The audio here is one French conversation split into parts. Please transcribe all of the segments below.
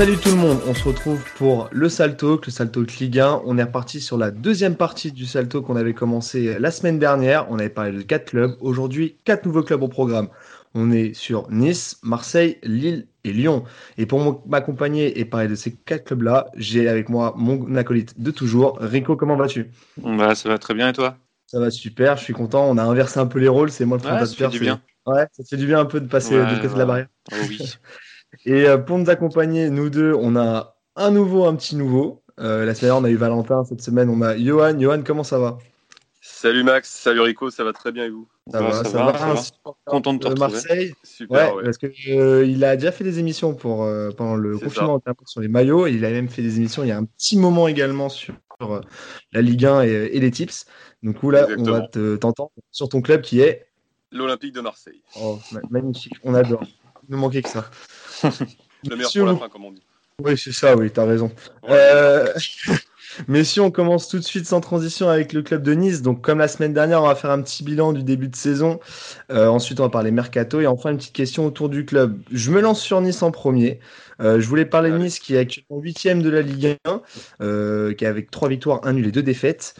Salut tout le monde, on se retrouve pour le Salto, le Salto Ligue 1. On est reparti sur la deuxième partie du Salto qu'on avait commencé la semaine dernière. On avait parlé de quatre clubs. Aujourd'hui, quatre nouveaux clubs au programme. On est sur Nice, Marseille, Lille et Lyon. Et pour m'accompagner et parler de ces quatre clubs-là, j'ai avec moi mon acolyte de toujours. Rico, comment vas-tu? Bah, Ça va très bien et toi? Ça va super, je suis content. On a inversé un peu les rôles. C'est moi le présentateur. ça fait du bien. Ouais, ça fait du bien un peu de passer de côté de la barrière. Oh, oui. et euh, pour nous accompagner, nous deux, on a un nouveau, un petit nouveau. Euh, la semaine dernière, on a eu Valentin. Cette semaine, on a Johan. Johan, comment ça va? Salut Max, salut Rico, ça va très bien et vous? Ça, va, ça, va, Content de te retrouver. Marseille. Super, ouais, parce que euh, il a déjà fait des émissions pour euh, pendant le confinement sur les maillots et il a même fait des émissions il y a un petit moment également sur euh, la Ligue 1 et, les tips. Donc là, on va t'entendre sur ton club qui est l'Olympique de Marseille. Oh, magnifique, on adore. Il nous manquait que ça. le meilleur pour la fin, comme on dit. Oui, c'est ça, oui, t'as raison. Mais si on commence tout de suite sans transition avec le club de Nice, donc comme la semaine dernière, on va faire un petit bilan du début de saison. Euh, ensuite, on va parler mercato et enfin une petite question autour du club. Je me lance sur Nice en premier. Euh, je voulais parler de Nice qui est actuellement huitième de la Ligue 1, euh, qui est avec trois victoires, un nul et deux défaites.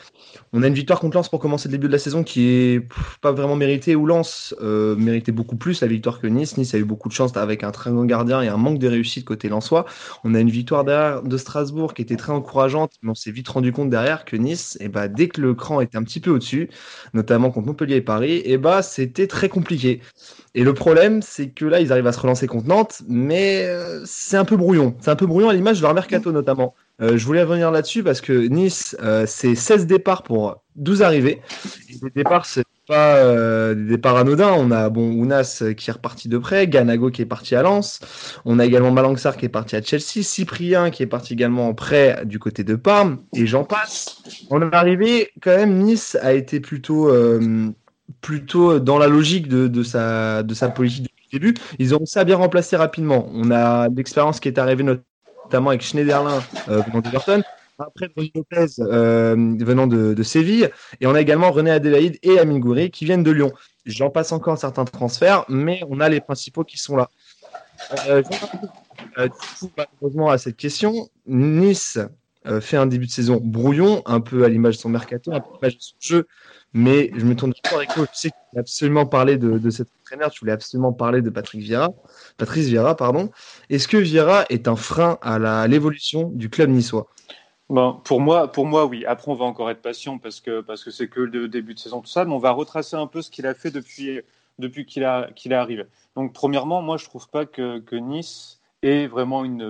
On a une victoire contre Lens pour commencer le début de la saison qui est pas vraiment méritée, ou Lens euh, méritait beaucoup plus la victoire que Nice. Nice a eu beaucoup de chance avec un très grand gardien et un manque de réussite côté lensois. On a une victoire derrière de Strasbourg qui était très encourageante, mais on s'est vite rendu compte derrière que Nice, et eh bah, dès que le cran était un petit peu au-dessus, notamment contre Montpellier et Paris, et eh bah, c'était très compliqué. Et le problème, c'est que là, ils arrivent à se relancer contre Nantes, mais c'est un peu brouillon. C'est un peu brouillon à l'image de leur mercato notamment. Euh, je voulais revenir là-dessus parce que Nice, euh, c'est 16 départs pour 12 arrivées. Les départs, c'est pas euh, des départs anodins. On a bon Ounas qui est reparti de près, Ganago qui est parti à Lens. On a également Malangsar qui est parti à Chelsea, Cyprien qui est parti également en prêt du côté de Parme, et j'en passe. On est arrivé quand même. Nice a été plutôt plutôt dans la logique de, sa de sa politique début. Ils ont ça bien remplacé rapidement. On a l'expérience qui est arrivée notamment avec Schneiderlin euh, venant d'Everton. Après, René Lopez euh, venant de, Séville. Et on a également René Adélaïde et Amine Goury qui viennent de Lyon. J'en passe encore certains transferts, mais on a les principaux qui sont là. Euh, coup, malheureusement, à cette question, Nice fait un début de saison brouillon, un peu à l'image de son mercato, un peu à l'image de son jeu. Mais je me tourne vers Rico. Je sais que tu voulais absolument parler de, de cet entraîneur, tu voulais absolument parler de Patrick Vieira. Patrice Vieira, pardon. Est-ce que Vieira est un frein à l'évolution du club niçois? Bon, pour moi, pour moi, oui. Après, on va encore être patient parce que parce que c'est que le début de saison tout ça, mais on va retracer un peu ce qu'il a fait depuis depuis qu'il a qu'il est arrivé. Donc, premièrement, moi, je trouve pas que, Nice ait vraiment une,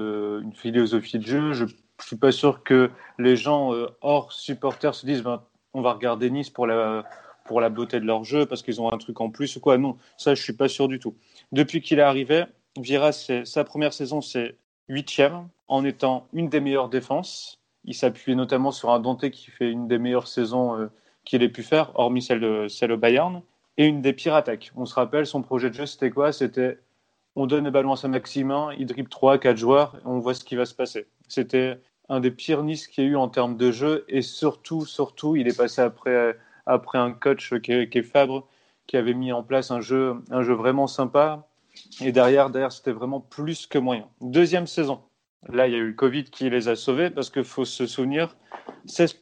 une philosophie de jeu. Je, je suis pas sûr que les gens euh, hors supporters se disent ben, on va regarder Nice pour la pour la beauté de leur jeu parce qu'ils ont un truc en plus ou quoi. Non, ça, je suis pas sûr du tout. Depuis qu'il est arrivé, Vieira, sa première saison, c'est huitième, en étant une des meilleures défenses. Il s'appuyait notamment sur un Dante qui fait une des meilleures saisons euh, qu'il ait pu faire, hormis celle, de, celle au Bayern, et une des pires attaques. On se rappelle, son projet de jeu, c'était quoi? C'était on donne le ballon à Saint-Maximin, il dribble 3, 4 joueurs, on voit ce qui va se passer. C'était un des pires Nice qu'il y a eu en termes de jeu, et surtout, surtout, il est passé après, après un coach qui est, Fabre, qui avait mis en place un jeu, un jeu vraiment sympa, et derrière, derrière c'était vraiment plus que moyen. Deuxième saison. Là, il y a eu le Covid qui les a sauvés parce qu'il faut se souvenir,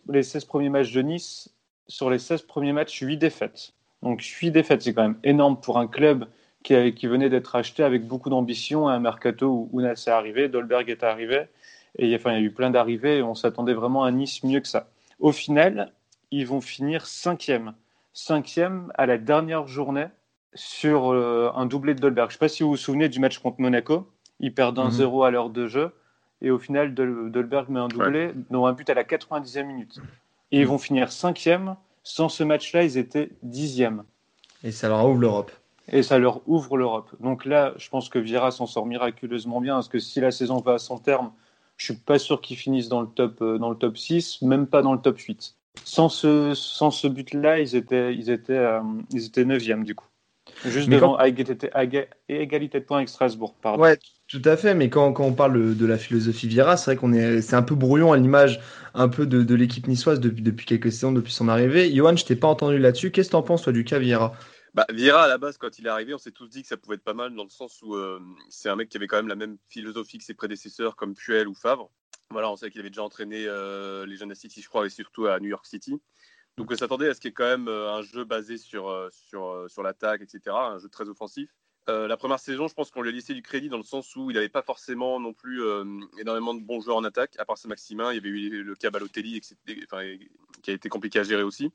les 16 premiers matchs de Nice, sur les 16 premiers matchs, 8 défaites. Donc 8 défaites, c'est quand même énorme pour un club qui, qui venait d'être acheté avec beaucoup d'ambition, un mercato où Ounas est arrivé, Dolberg est arrivé, et enfin, il y a eu plein d'arrivées et on s'attendait vraiment à Nice mieux que ça. Au final, ils vont finir cinquième. Cinquième à la dernière journée sur euh, un doublé de Dolberg. Je ne sais pas si vous vous souvenez du match contre Monaco. Ils perdent un 0 mhm. à l'heure de jeu. Et au final, Dolberg met un doublé, dont un but à la 90e minute. Et ils mhm. vont finir cinquième. Sans ce match-là, ils étaient dixième. Et ça leur ouvre l'Europe. Et ça leur ouvre l'Europe. Donc là, je pense que Vieira s'en sort miraculeusement bien. Parce que si la saison va à son terme, je ne suis pas sûr qu'ils finissent dans le top, euh, dans le top 6, même pas dans le top 8. Sans ce, sans ce but-là, ils étaient, ils étaient, euh, ils étaient 9e du coup. Juste devant quand... égalité de points avec Strasbourg, pardon. Ouais, tout à fait, mais quand, quand on parle de la philosophie Vieira, c'est vrai qu'on est, c'est un peu brouillon à l'image un peu de, de l'équipe niçoise depuis, depuis quelques saisons, depuis son arrivée. Johan, je t'ai pas entendu là-dessus. Qu'est-ce que tu en penses, toi, du cas Vieira? Bah, à la base, quand il est arrivé, on s'est tous dit que ça pouvait être pas mal dans le sens où c'est un mec qui avait quand même la même philosophie que ses prédécesseurs comme Puel ou Favre. Voilà, on sait qu'il avait déjà entraîné les jeunes à je crois, et surtout à New York City. Donc on s'attendait à ce qu'il y quand même un jeu basé sur, sur, sur l'attaque, etc., un jeu très offensif. Euh, la première saison, je pense qu'on lui a laissé du crédit dans le sens où il n'avait pas forcément non plus euh, énormément de bons joueurs en attaque, à part Saint-Maximin. Il y avait eu le cas Balotelli qui a été compliqué à gérer aussi.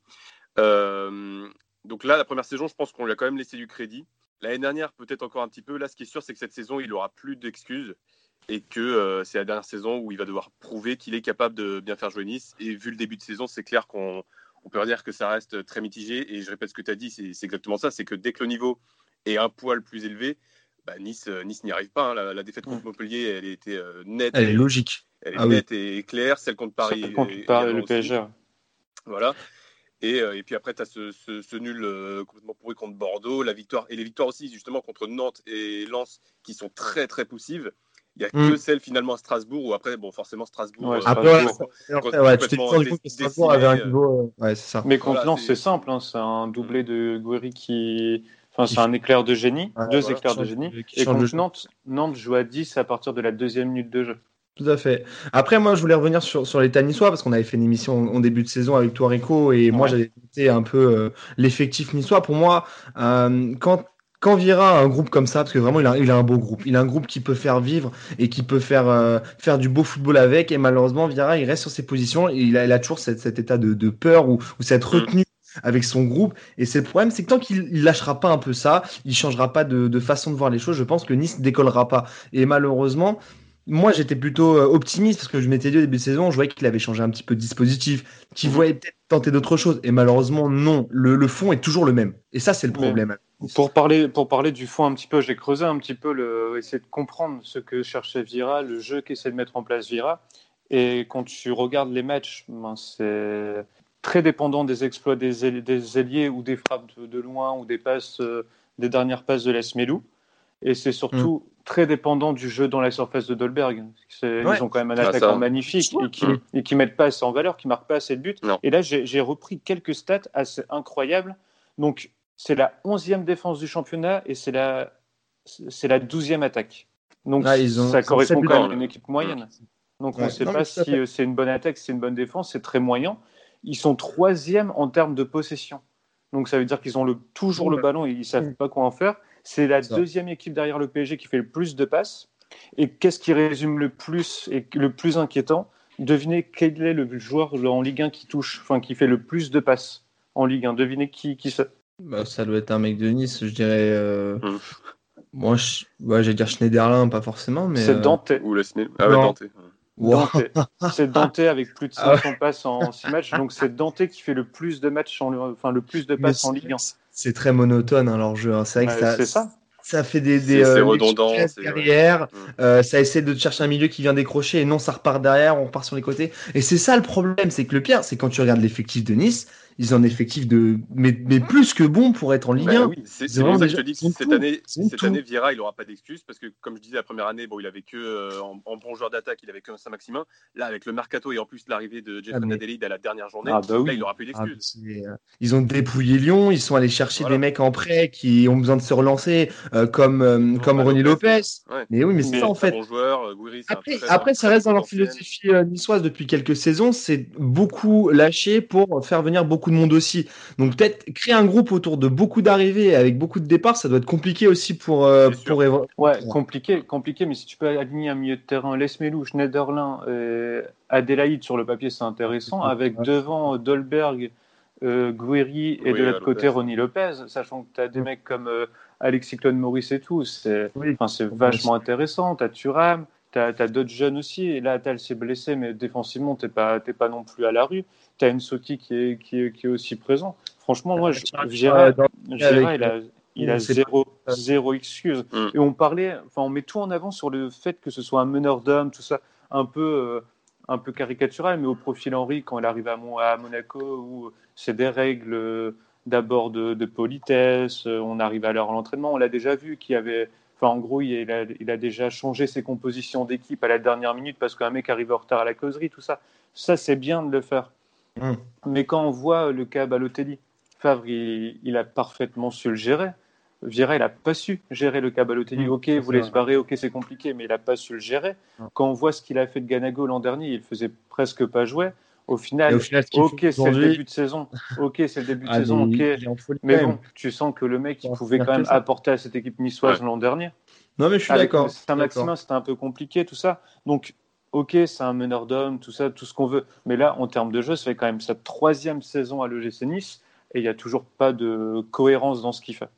Euh, donc là, la première saison, je pense qu'on lui a quand même laissé du crédit. L'année dernière, peut-être encore un petit peu. Là, ce qui est sûr, c'est que cette saison, il n'aura plus d'excuses et que c'est la dernière saison où il va devoir prouver qu'il est capable de bien faire jouer Nice. Et vu le début de saison, c'est clair qu'on peut dire que ça reste très mitigé. Et je répète ce que tu as dit, c'est exactement ça. C'est que dès que le niveau et un poil plus élevé, bah, Nice, euh, nice n'y arrive pas. Hein. La, défaite contre. Montpellier, elle était euh, nette. Elle est logique. Elle est ah nette et claire. Celle contre Paris. Celle contre Paris, le PSG. Voilà. Et, euh, et, puis après, tu as ce, ce, nul complètement pourri contre Bordeaux, la victoire et les victoires aussi, justement, contre Nantes et Lens, qui sont très, très poussives. Il n'y a que celle finalement à Strasbourg, où après, bon, forcément, Strasbourg. Ouais, après, ouais, tu t'es que Strasbourg avait un niveau. ouais, c'est ça. Mais contre Lens, c'est simple. Hein, c'est un doublé de Guéry qui Enfin, c'est un éclair de génie, deux éclairs de génie. Et contre Nantes, Nantes joue à 10 à partir de la deuxième minute de jeu. Tout à fait. Après, moi, je voulais revenir sur, sur l'état niçois parce qu'on avait fait une émission en, début de saison avec toi, Rico, et moi, j'avais été un peu euh, l'effectif niçois. Pour moi, euh, quand quand Vira a un groupe comme ça, parce que vraiment il a, il a un beau groupe, il a un groupe qui peut faire vivre et qui peut faire euh, faire du beau football avec, et malheureusement Vira il reste sur ses positions et il a, il a toujours cet, cet état de, de peur ou, ou cette mm. retenue avec son groupe. Et c'est le problème, c'est que tant qu'il lâchera pas un peu ça, il changera pas de, façon de voir les choses. Je pense que Nice décollera pas. Et malheureusement, moi, j'étais plutôt euh, optimiste parce que je m'étais dit au début de saison, je voyais qu'il avait changé un petit peu de dispositif, qu'il mhm. voyait peut-être tenter d'autres choses. Et malheureusement, non. Le, fond est toujours le même. Et ça, c'est le problème. pour parler, pour parler du fond un petit peu, j'ai creusé un petit peu, le, essayer de comprendre ce que cherchait Vira, le jeu qu'essaie de mettre en place Vira. Et quand tu regardes les matchs, ben c'est très dépendant des exploits des, ailiers, ou des frappes de, loin ou des passes, euh, des dernières passes de l'Esmelou. Et c'est surtout mm. Très dépendant du jeu dans la surface de Dolberg. Ils ont quand même un ah, attaquant magnifique et qui, et qui mettent pas assez en valeur, qui marque pas assez de buts. Et là, j'ai repris quelques stats assez incroyables. Donc, c'est la 11e défense du championnat et c'est la, c'est la 12e attaque. Donc, ah, ça correspond quand même à une équipe moyenne. Donc, on ne sait pas si euh, c'est une bonne attaque, si c'est une bonne défense, c'est très moyen. Ils sont troisième en termes de possession. Donc ça veut dire qu'ils ont le, toujours le ballon et ils ne savent pas quoi en faire. C'est la deuxième équipe derrière le PSG qui fait le plus de passes. Et qu'est-ce qui résume le plus et le plus inquiétant? Devinez quel est le joueur en Ligue 1 qui touche, enfin qui fait le plus de passes en Ligue 1. Devinez qui, qui ça bah, Ça doit être un mec de Nice, je dirais. Euh... Hum. Moi, je... vais dire Schneiderlin, pas forcément, mais. C'est euh, Dante. Ou le Ah ouais, Dante. C'est Dante avec plus de 500 ah passes en 6 matchs. Donc c'est Dante qui fait le plus de matchs, en, enfin le plus de passes en Ligue 1. C'est très monotone hein, leur jeu. Hein. C'est vrai que ça, ça, fait des, des, euh, redondant, derrière. Mm. Euh, ça essaie de chercher un milieu qui vient décrocher et non, ça repart derrière, on repart sur les côtés. Et c'est ça le problème, c'est que le pire, c'est quand tu regardes l'effectif de Nice, ils ont un effectif de mais, mais plus que bon pour être en Ligue 1. Bah c'est pour ça que je te dis que cette année, cette année, Vieira, il n'aura pas d'excuses parce que, comme je disais, la première année, bon, il avait que euh, en, bon joueur d'attaque, il avait que Saint-Maximin. Là, avec le mercato et en plus l'arrivée de Jeff ah, à la dernière journée, ah, bah là, il n'aura plus ah, d'excuses. Euh, ils ont dépouillé Lyon, ils sont allés chercher des mecs en prêt qui ont besoin de se relancer, euh, comme, comme Ronnie Lopez. Mais oui, mais c'est ça en fait. Bon joueur, après, après ça reste dans leur philosophie niçoise depuis quelques saisons, c'est beaucoup lâché pour faire venir beaucoup de monde aussi. Donc peut-être créer un groupe autour de beaucoup d'arrivées avec beaucoup de départs, ça doit être compliqué aussi pour euh, pour Ouais, compliqué, compliqué. Mais si tu peux aligner un milieu de terrain, Lesmelou, Schneiderlin, euh, Adélaïde sur le papier, c'est intéressant. Avec devant Dolberg, euh, et de l'autre côté Ronnie Lopez, sachant que tu as des mecs comme euh, Alexis Claude Maurice et tout, c'est c'est vachement intéressant. Tu as Thuram, tu as, d'autres jeunes aussi. Et là, Tal s'est blessé, mais défensivement, tu n'es pas, pas non plus à la rue. Tu as une Soki qui est, qui, est, qui est aussi présent. Franchement, moi, Gérard, il a, il a zéro, zéro excuse. Mm. Et on parlait, enfin, on met tout en avant sur le fait que ce soit un meneur d'hommes, tout ça, un peu, euh, un peu caricatural, mais au profil Henri, quand il arrive à, à Monaco, où c'est des règles euh, d'abord de, de, politesse, euh, on arrive à l'heure à l'entraînement, on l'a déjà vu, qu'il y avait Enfin, en gros, il a, il a, déjà changé ses compositions d'équipe à la dernière minute parce qu'un mec arrive en retard à la causerie, tout ça. Ça, c'est bien de le faire. Mm. Mais quand on voit le cas Balotelli, Favre, il, a parfaitement su le gérer. Vieira, il n'a pas su gérer le cas Balotelli. Mmh, ok, vous laissez barrer, ok, c'est compliqué, mais il n'a pas su le gérer. Quand on voit ce qu'il a fait de Ganago l'an dernier, il faisait presque pas jouer. Au final, ok, c'est le début de saison. Ok, c'est le début de ah, saison. Ok, mais bon, tu sens que le mec, il pouvait quand même apporter à cette équipe niçoise l'an dernier. Non, mais je suis d'accord. C'est un maximum, c'était un peu compliqué, tout ça. Donc, ok, c'est un meneur d'hommes, tout ça, tout ce qu'on veut. Mais là, en termes de jeu, ça fait quand même sa troisième saison à l'EGC Nice et il n'y a toujours pas de cohérence dans ce qu'il fait.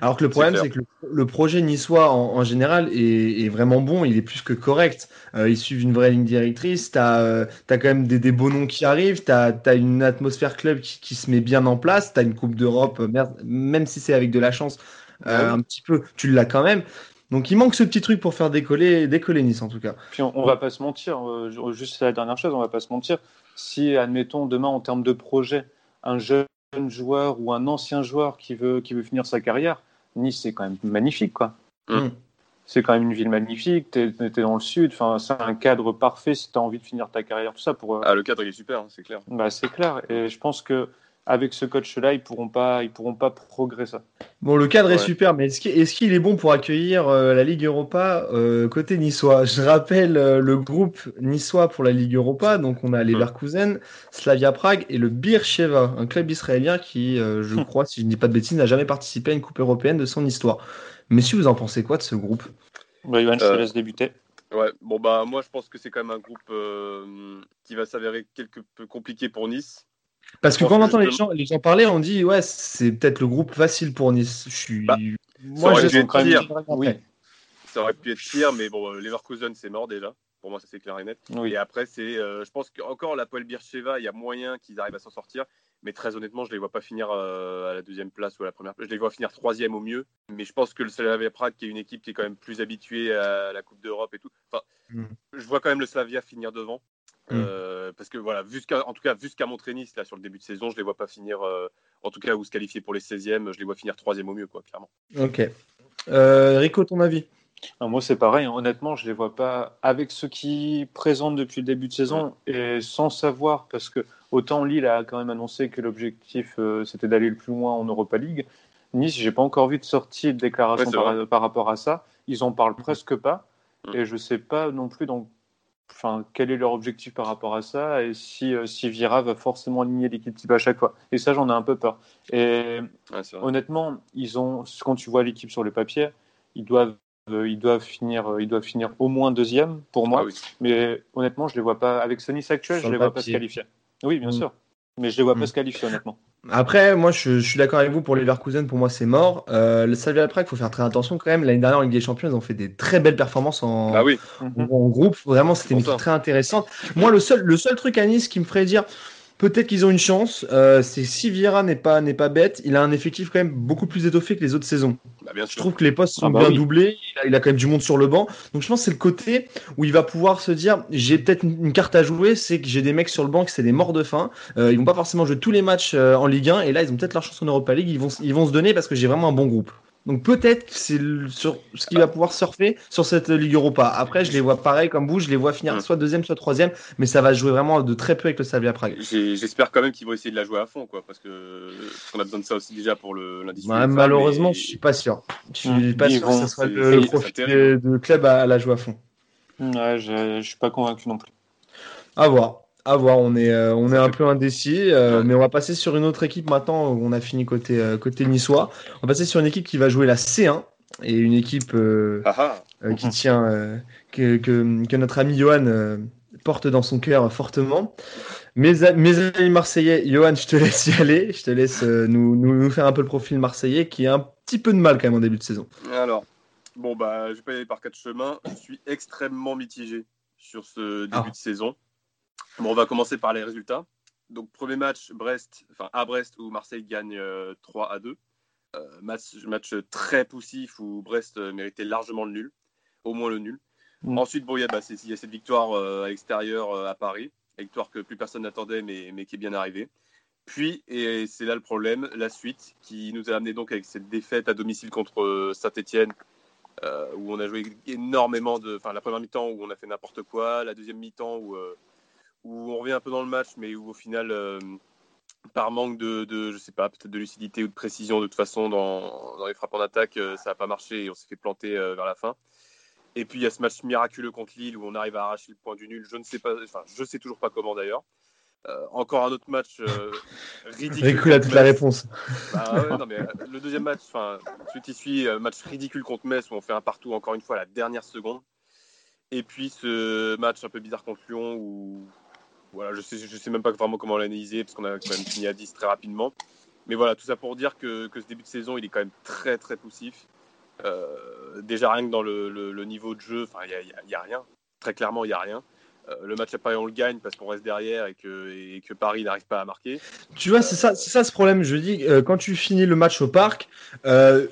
Alors que le problème, c'est que le, projet niçois en, général est, vraiment bon, il est plus que correct. Euh, ils suivent une vraie ligne directrice, tu as, euh, quand même des, des, beaux noms qui arrivent, tu as, une atmosphère club qui, se met bien en place, tu as une Coupe d'Europe, euh, même si c'est avec de la chance, ah un petit peu, tu l'as quand même. Donc il manque ce petit truc pour faire décoller, décoller Nice en tout cas. Puis on, va pas se mentir, juste la dernière chose, on va pas se mentir. Si, admettons, demain en termes de projet, un jeune joueur ou un ancien joueur qui veut, qui veut finir sa carrière, Nice, c'est quand même magnifique. quoi. Mm. C'est quand même une ville magnifique, tu es, dans le sud, enfin, c'est un cadre parfait si tu as envie de finir ta carrière, tout ça. Pour, euh, Ah, le cadre, il est super, hein, c'est clair. Bah, c'est clair, et je pense que avec ce coach-là, ils pourront pas, ils pourront pas progresser. Bon, le cadre est super, mais est-ce qu'il est, bon pour accueillir euh, la Ligue Europa euh, côté niçois? Je rappelle euh, le groupe niçois pour la Ligue Europa. Donc, on a les Leverkusen, Slavia Prague et le Beersheva, un club israélien qui, je hum. crois, si je ne dis pas de bêtises, n'a jamais participé à une Coupe européenne de son histoire. Mais si vous en pensez quoi de ce groupe? Bah, je te laisse débuter. Ouais, bon bah moi je pense que c'est quand même un groupe qui va s'avérer quelque peu compliqué pour Nice. Parce que quand on entend les gens, les gens parler, on dit ouais, c'est peut-être le groupe facile pour Nice. Je suis. Bah, moi, ça aurait pu être pire. Oui. Ça aurait pu être pire, mais bon, euh, Leverkusen, c'est mort déjà. Pour moi, ça c'est clair et net. Et après, c'est, euh, je pense qu'encore la Poel Bircheva, il y a moyen qu'ils arrivent à s'en sortir. Mais très honnêtement, je les vois pas finir euh, à la deuxième place ou à la première place. Je les vois finir troisième au mieux. Mais je pense que le Slavia Prague, qui est une équipe qui est quand même plus habituée à la Coupe d'Europe et tout. Enfin, mm. je vois quand même le Slavia finir devant. Mm. Euh, parce que voilà, vu ce en tout cas, vu ce qu'a montré Nice là sur le début de saison, je les vois pas finir, euh, en tout cas, ou se qualifier pour les 16e, je les vois finir troisième au mieux, quoi, clairement. Ok. Euh, Rico, ton avis? Moi, c'est pareil. Hein. Honnêtement, je les vois pas avec ce qui présentent depuis le début de saison et sans savoir, parce que autant Lille a quand même annoncé que l'objectif c'était d'aller le plus loin en Europa League. Nice, j'ai pas encore vu de sortie de déclaration par, par, rapport à ça. Ils en parlent mm. presque pas. Mm. Et je sais pas non plus dans enfin, quel est leur objectif par rapport à ça et si, euh, si Vira va forcément aligner l'équipe type à chaque fois. Et ça, j'en ai un peu peur. Et honnêtement, ils ont, quand tu vois l'équipe sur le papier, ils doivent, euh, ils doivent finir, euh, ils doivent finir au moins deuxième pour moi. Ah Mais honnêtement, je les vois pas avec Sony actuel, je les vois pas se qualifier. Oui, bien mm. sûr. Mais je les vois pas mm. se qualifier honnêtement. Après, moi, je, suis d'accord avec vous pour les Leverkusen. Pour moi, c'est mort. Euh, le Slavia Prague, il faut faire très attention quand même. L'année dernière, en Ligue des Champions, ils ont fait des très belles performances en, ah oui. en, groupe. Vraiment, c'était une équipe très intéressante. Moi, le seul, le seul truc à Nice qui me ferait dire Peut-être qu'ils ont une chance. Euh, c'est si Vieira n'est pas n'est pas bête, il a un effectif quand même beaucoup plus étoffé que les autres saisons. Bah, je trouve que les postes sont ah bah bien doublés. Il a, quand même du monde sur le banc. Donc je pense que c'est le côté où il va pouvoir se dire j'ai peut-être une, carte à jouer, c'est que j'ai des mecs sur le banc que c'est des morts de faim. Euh, ils vont pas forcément jouer tous les matchs euh, en Ligue 1 et là ils ont peut-être leur chance en Europa League. Ils vont ils vont se donner parce que j'ai vraiment un bon groupe. Donc peut-être que c'est sur ce qu'il va pouvoir surfer sur cette Ligue Europa. Après, je les vois pareil comme vous, je les vois finir soit deuxième, soit troisième, mais ça va jouer vraiment de très peu avec le Slavia Prague. J'espère quand même qu'ils vont essayer de la jouer à fond, quoi, parce que on a besoin de ça aussi déjà pour le lundi. malheureusement, je suis pas sûr. Je suis mm. pas sûr que ce soit le, profil de, club à, la jouer à fond. Ouais, je, je suis pas convaincu non plus. À voir. À voir, on est, euh, on est un peu indécis, euh, mais on va passer sur une autre équipe maintenant. On a fini côté, euh, côté niçois. On va passer sur une équipe qui va jouer la C1 et une équipe ah ah. qui tient, que, que, que, notre ami Johan porte dans son cœur fortement. Mes, mes amis marseillais, Johan, je te laisse y aller. Je te laisse nous, nous, nous, faire un peu le profil marseillais qui a un petit peu de mal quand même en début de saison. Alors, bon, bah, je vais pas y aller par quatre chemins. Je suis extrêmement mitigé sur ce début ah. de saison. Bon, on va commencer par les résultats. Donc, premier match, Brest, enfin, à Brest, où Marseille gagne 3 euh, à 2. Euh, match, match, très poussif où Brest euh, méritait largement le nul, au moins le nul. Mm. Ensuite, bon, il y, bah, y, a cette victoire à l'extérieur à Paris, victoire que plus personne n'attendait, mais, mais, qui est bien arrivée. Puis, et c'est là le problème, la suite, qui nous a amené donc avec cette défaite à domicile contre Saint-Etienne, où on a joué énormément de. Enfin, la première mi-temps où on a fait n'importe quoi, la deuxième mi-temps où où on revient un peu dans le match, mais où au final, euh, par manque de, de je sais pas, peut-être de lucidité ou de précision de toute façon dans, dans les frappes en attaque, ça n'a pas marché et on s'est fait planter vers la fin. Et puis il y a ce match miraculeux contre Lille où on arrive à arracher le point du nul. Je ne sais pas, enfin je sais toujours pas comment d'ailleurs. Euh, encore un autre match euh, ridicule. Ridicule a toute la réponse. Bah, ouais, non, mais, euh, le deuxième match, enfin, celui qui suit, match ridicule contre Metz où on fait un partout encore une fois à la dernière seconde. Et puis ce match un peu bizarre contre Lyon où voilà, je sais, je sais même pas vraiment comment l'analyser parce qu'on a quand même fini à 10 très rapidement. Mais voilà, tout ça pour dire que, ce début de saison, il est quand même très très poussif. déjà rien que dans le, niveau de jeu, il n'y a, a, rien. Très clairement, il n'y a rien. Euh, le match à Paris, on le gagne parce qu'on reste derrière et que, et que Paris n'arrive pas à marquer. Tu vois, c'est ça, c'est ça ce problème. Je dis, euh, quand tu finis le match au parc, euh,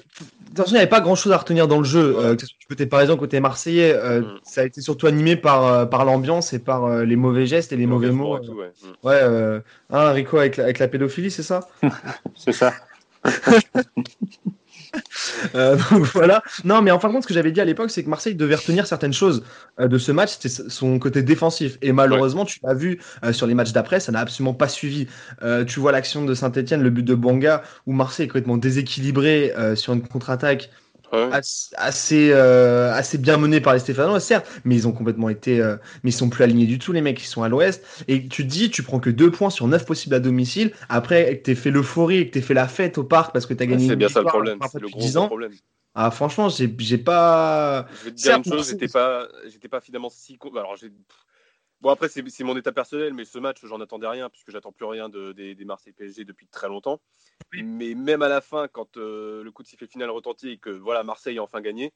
il n'y avait pas grand chose à retenir dans le jeu. Euh, tu peux par exemple côté Marseillais, mm. ça a été surtout animé par, par l'ambiance et par les mauvais gestes et les mauvais mots. ouais, ouais hein, Rico avec la, avec la pédophilie, c'est ça? C'est ça. Euh, donc voilà. Non, mais en fin de compte, ce que j'avais dit à l'époque, c'est que Marseille devait retenir certaines choses euh, de ce match, c'était son côté défensif. Et malheureusement, tu l'as vu euh, sur les matchs d'après, ça n'a absolument pas suivi. tu vois l'action de Saint-Etienne, le but de Banga, où Marseille est complètement déséquilibré sur une contre-attaque assez, euh, assez bien mené par les Stéphanois, certes, mais ils ont complètement été, euh, mais ils sont plus alignés du tout, les mecs, qui sont à l'ouest. Et tu te dis, tu prends que deux points sur neuf possibles à domicile, après que t'aies fait l'euphorie et que t'aies fait la fête au parc parce que t'as gagné C'est bien ça le problème, c'est le gros, problème. Ah, franchement, j'ai pas. Je vais te dire une chose, j'étais pas, pas finalement si. Alors, j'ai Bon, après, c'est mon état personnel, mais ce match, j'en attendais rien, puisque j'attends plus rien de, des, des, Marseille PSG depuis très longtemps. Mais même à la fin, quand euh, le coup de sifflet final retentit et que voilà, Marseille a enfin gagné,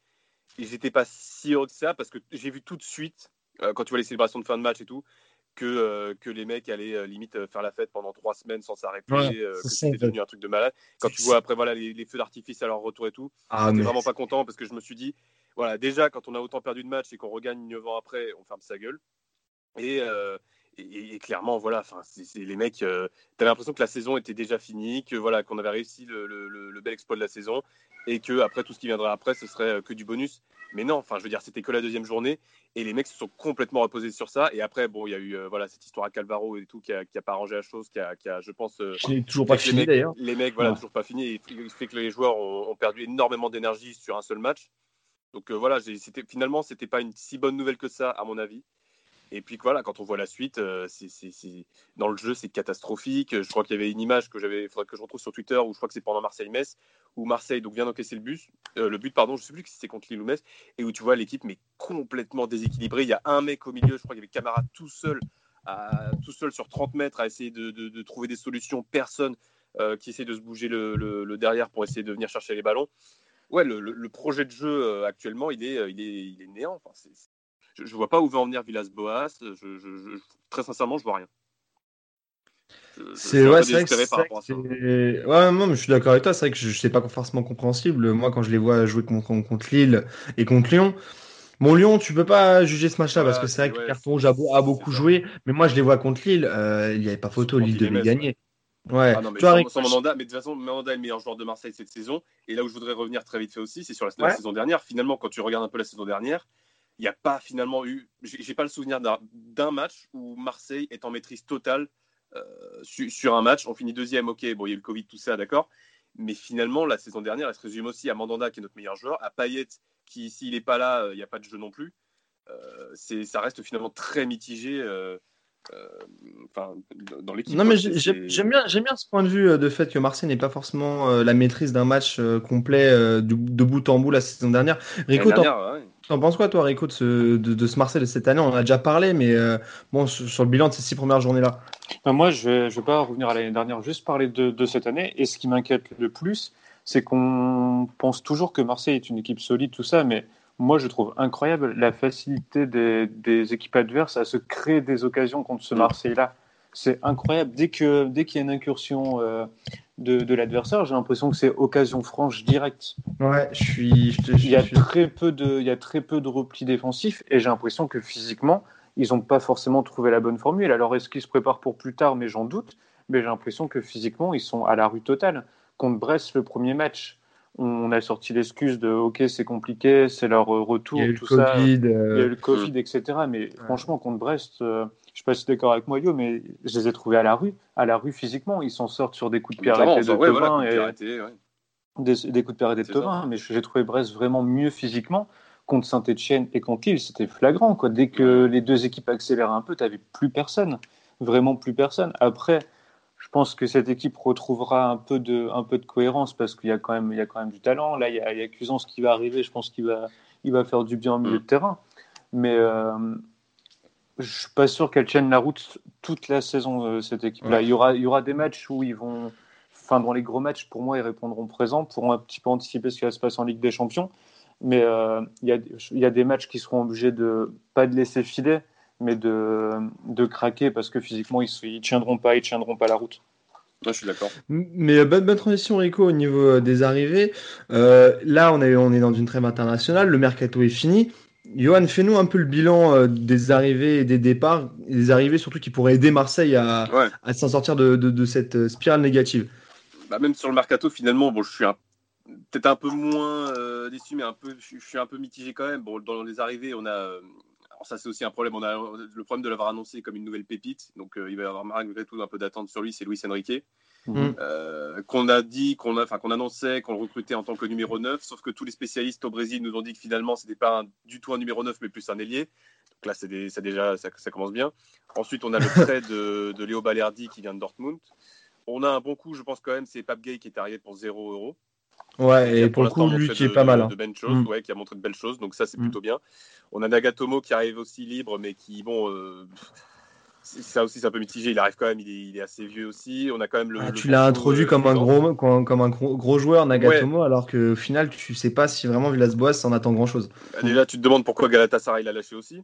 et j'étais pas si heureux de ça, parce que j'ai vu tout de suite, euh, quand tu vois les célébrations de fin de match et tout, que, euh, que les mecs allaient limite faire la fête pendant trois semaines sans s'arrêter, que c'était devenu un truc de malade. Quand tu vois après voilà, les, feux d'artifice à leur retour et tout, ah, j'étais vraiment pas content parce que je me suis dit, voilà, déjà quand on a autant perdu de match et qu'on regagne 9 ans après, on ferme sa gueule. Euh, et, et, clairement, voilà, enfin, c'est les mecs. Euh, l'impression que la saison était déjà finie, que voilà, qu'on avait réussi le, le, bel exploit de la saison, et que après tout ce qui viendrait après, ce serait euh, que du bonus. Mais non, enfin, je veux dire, c'était que la deuxième journée, et les mecs se sont complètement reposés sur ça. Et après, bon, il y a eu voilà cette histoire à Calvaro et tout qui a, qui a pas arrangé la chose, qui a, qui a je pense, toujours pas fini d'ailleurs. Les mecs, voilà, toujours pas fini. Et il fait que les joueurs ont, ont perdu énormément d'énergie sur un seul match. Donc voilà, c'était finalement, c'était pas une si bonne nouvelle que ça, à mon avis. Et puis voilà, quand on voit la suite, euh, dans le jeu, c'est catastrophique. Je crois qu'il y avait une image que j'avais, faudrait que je retrouve sur Twitter, où je crois que c'est pendant Marseille-Metz, où Marseille donc vient d'encaisser le euh, le but pardon, je sais plus si c'est contre Lille ou Metz, et où tu vois l'équipe mais complètement déséquilibrée. Il y a un mec au milieu, je crois qu'il y avait Camara tout seul, tout seul sur 30 mètres à essayer de, trouver des solutions. Personne euh, qui essaie de se bouger le, derrière pour essayer de venir chercher les ballons. Ouais, le, projet de jeu actuellement, il est, il est, il est néant. Enfin, c'est, je ne vois pas où va en venir Villas-Boas. Je, très sincèrement, je vois rien. C'est ouais, c'est Ouais, non, mais je suis d'accord avec toi. C'est vrai que je, sais pas forcément compréhensible. Moi, quand je les vois jouer contre, contre Lille et contre Lyon, mon Lyon, tu peux pas juger ce match-là parce que c'est vrai que carton rouge a, beaucoup joué. Mais moi, je les vois contre Lille. Euh, il n'y avait pas photo. Lille devait gagner. Ouais. Ah non, mais sans, Mandanda, mais de toute façon, Mandanda est le meilleur joueur de Marseille cette saison. Et là où je voudrais revenir très vite fait aussi, c'est sur la, saison dernière. Finalement, quand tu regardes un peu la saison dernière, il n'y a pas finalement eu, j'ai pas le souvenir d'un match où Marseille est en maîtrise totale euh, sur un match. On finit deuxième, ok, bon, il y a eu le Covid, tout ça, d'accord. Mais finalement, la saison dernière, elle se résume aussi à Mandanda, qui est notre meilleur joueur, à Payet, qui, s'il n'est pas là, il n'y a pas de jeu non plus. Euh, ça reste finalement très mitigé. Euh, enfin, dans l'équipe. Non, mais j'aime bien, bien ce point de vue de fait que Marseille n'est pas forcément la maîtrise d'un match complet de, bout en bout la saison dernière. Rico, T'en penses quoi, toi, Rico, de ce, de, ce Marseille de cette année? On en a déjà parlé, mais euh, bon, sur, le bilan de ces six premières journées-là. Ben, moi, je ne vais, pas revenir à l'année dernière, juste parler de, de, cette année. Et ce qui m'inquiète le plus, c'est qu'on pense toujours que Marseille est une équipe solide, tout ça, mais moi, je trouve incroyable la facilité des, des équipes adverses à se créer des occasions contre ce mm. Marseille-là. C'est incroyable. Dès qu'il dès qu'il y a une incursion euh, de, l'adversaire, j'ai l'impression que c'est occasion franche directe. Ouais, je suis. il, y a très peu de, il y a très peu de repli défensif et j'ai l'impression que physiquement, ils n'ont pas forcément trouvé la bonne formule. Alors, est-ce qu'ils se préparent pour plus tard? Mais j'en doute. Mais j'ai l'impression que physiquement, ils sont à la rue totale. Contre Brest, le premier match, on a sorti l'excuse de OK, c'est compliqué, c'est leur retour, tout ça. il y a eu le Covid, etc. Mais franchement, contre Brest, euh, je suis pas si d'accord avec moi, Yo, mais je les ai trouvés à la rue, à la rue physiquement. Ils s'en sortent sur des coups de pied arrêtés de ouais, Thauvin voilà, et arrêté, ouais. des, des coups de pied arrêtés de ça. Thauvin. Mais j'ai trouvé Brest vraiment mieux physiquement contre Saint-Etienne et contre Lille. C'était flagrant. Quoi. Dès que les deux équipes accéléraient un peu, tu n'avais plus personne. Vraiment plus personne. Après, pense que cette équipe retrouvera un peu de, un peu de cohérence parce qu'il y, a quand même- il y a quand même du talent. Là, il y a, il y a qui va arriver. Je pense qu'il va, il va faire du bien au milieu Mm. de terrain. Mais euh, je suis pas sûr qu'elle tienne la route toute la saison, euh, cette équipe-là. Ouais. Il, y aura, il y aura des matchs où ils vont. Enfin, dans les gros matchs, pour moi, ils répondront présent pour un petit peu anticiper ce qui va se passer en Ligue des Champions. Mais euh, il y, a, y a des matchs qui seront obligés de, pas de laisser filer, mais de, de craquer parce que physiquement, ils ne tiendront pas, ils tiendront pas la route. Ouais, je suis d'accord. Mais euh, bonne, bonne transition, Rico, au niveau euh, des arrivées. Euh, là, on est, on est dans une trêve internationale, le mercato est fini. Johan, fais-nous un peu le bilan euh, des arrivées et des départs, et des arrivées surtout qui pourraient aider Marseille à, Ouais. à s'en sortir de, de- de cette spirale négative. Bah, même sur le mercato, finalement, bon, je suis un- peut-être un peu moins euh, déçu, mais un peu, je, je suis un peu mitigé quand même. Bon, dans les arrivées, on a. alors ça, c'est aussi un problème. On a le problème de l'avoir annoncé comme une nouvelle pépite. Donc, euh, il va y avoir malgré tout un peu d'attente sur lui. C'est Luis Enrique. Mm. Euh, qu'on a dit, qu'on a, enfin, qu'on annonçait, qu'on le recrutait en tant que numéro 9. Sauf que tous les spécialistes au Brésil nous ont dit que finalement, c'était pas un- du tout un numéro 9, mais plus un ailier. Donc là, c'est déjà, ça, ça commence bien. Ensuite, on a le prêt de, de Léo Balerdi qui vient de Dortmund. On a un bon coup, je pense quand même, c'est Pape Gay qui est arrivé pour 0 euros. Ouais, et pour le coup, lui qui est de- pas mal. hein. De belles choses, Mm. ouais, qui a montré de belles choses, donc ça c'est Mm. plutôt bien. On a Nagatomo qui arrive aussi libre, mais qui, bon, euh, ça aussi c'est un peu mitigé. Il arrive quand même, il est, il est assez vieux aussi. On a quand même le. Ah, le tu l'as introduit euh, comme un gros, comme, comme un gros, gros joueur, Nagatomo, alors qu'au final, tu sais pas si vraiment Villas-Boas en attend grand-chose. Bah, déjà, tu te demandes pourquoi Galatasaray l'a lâché aussi.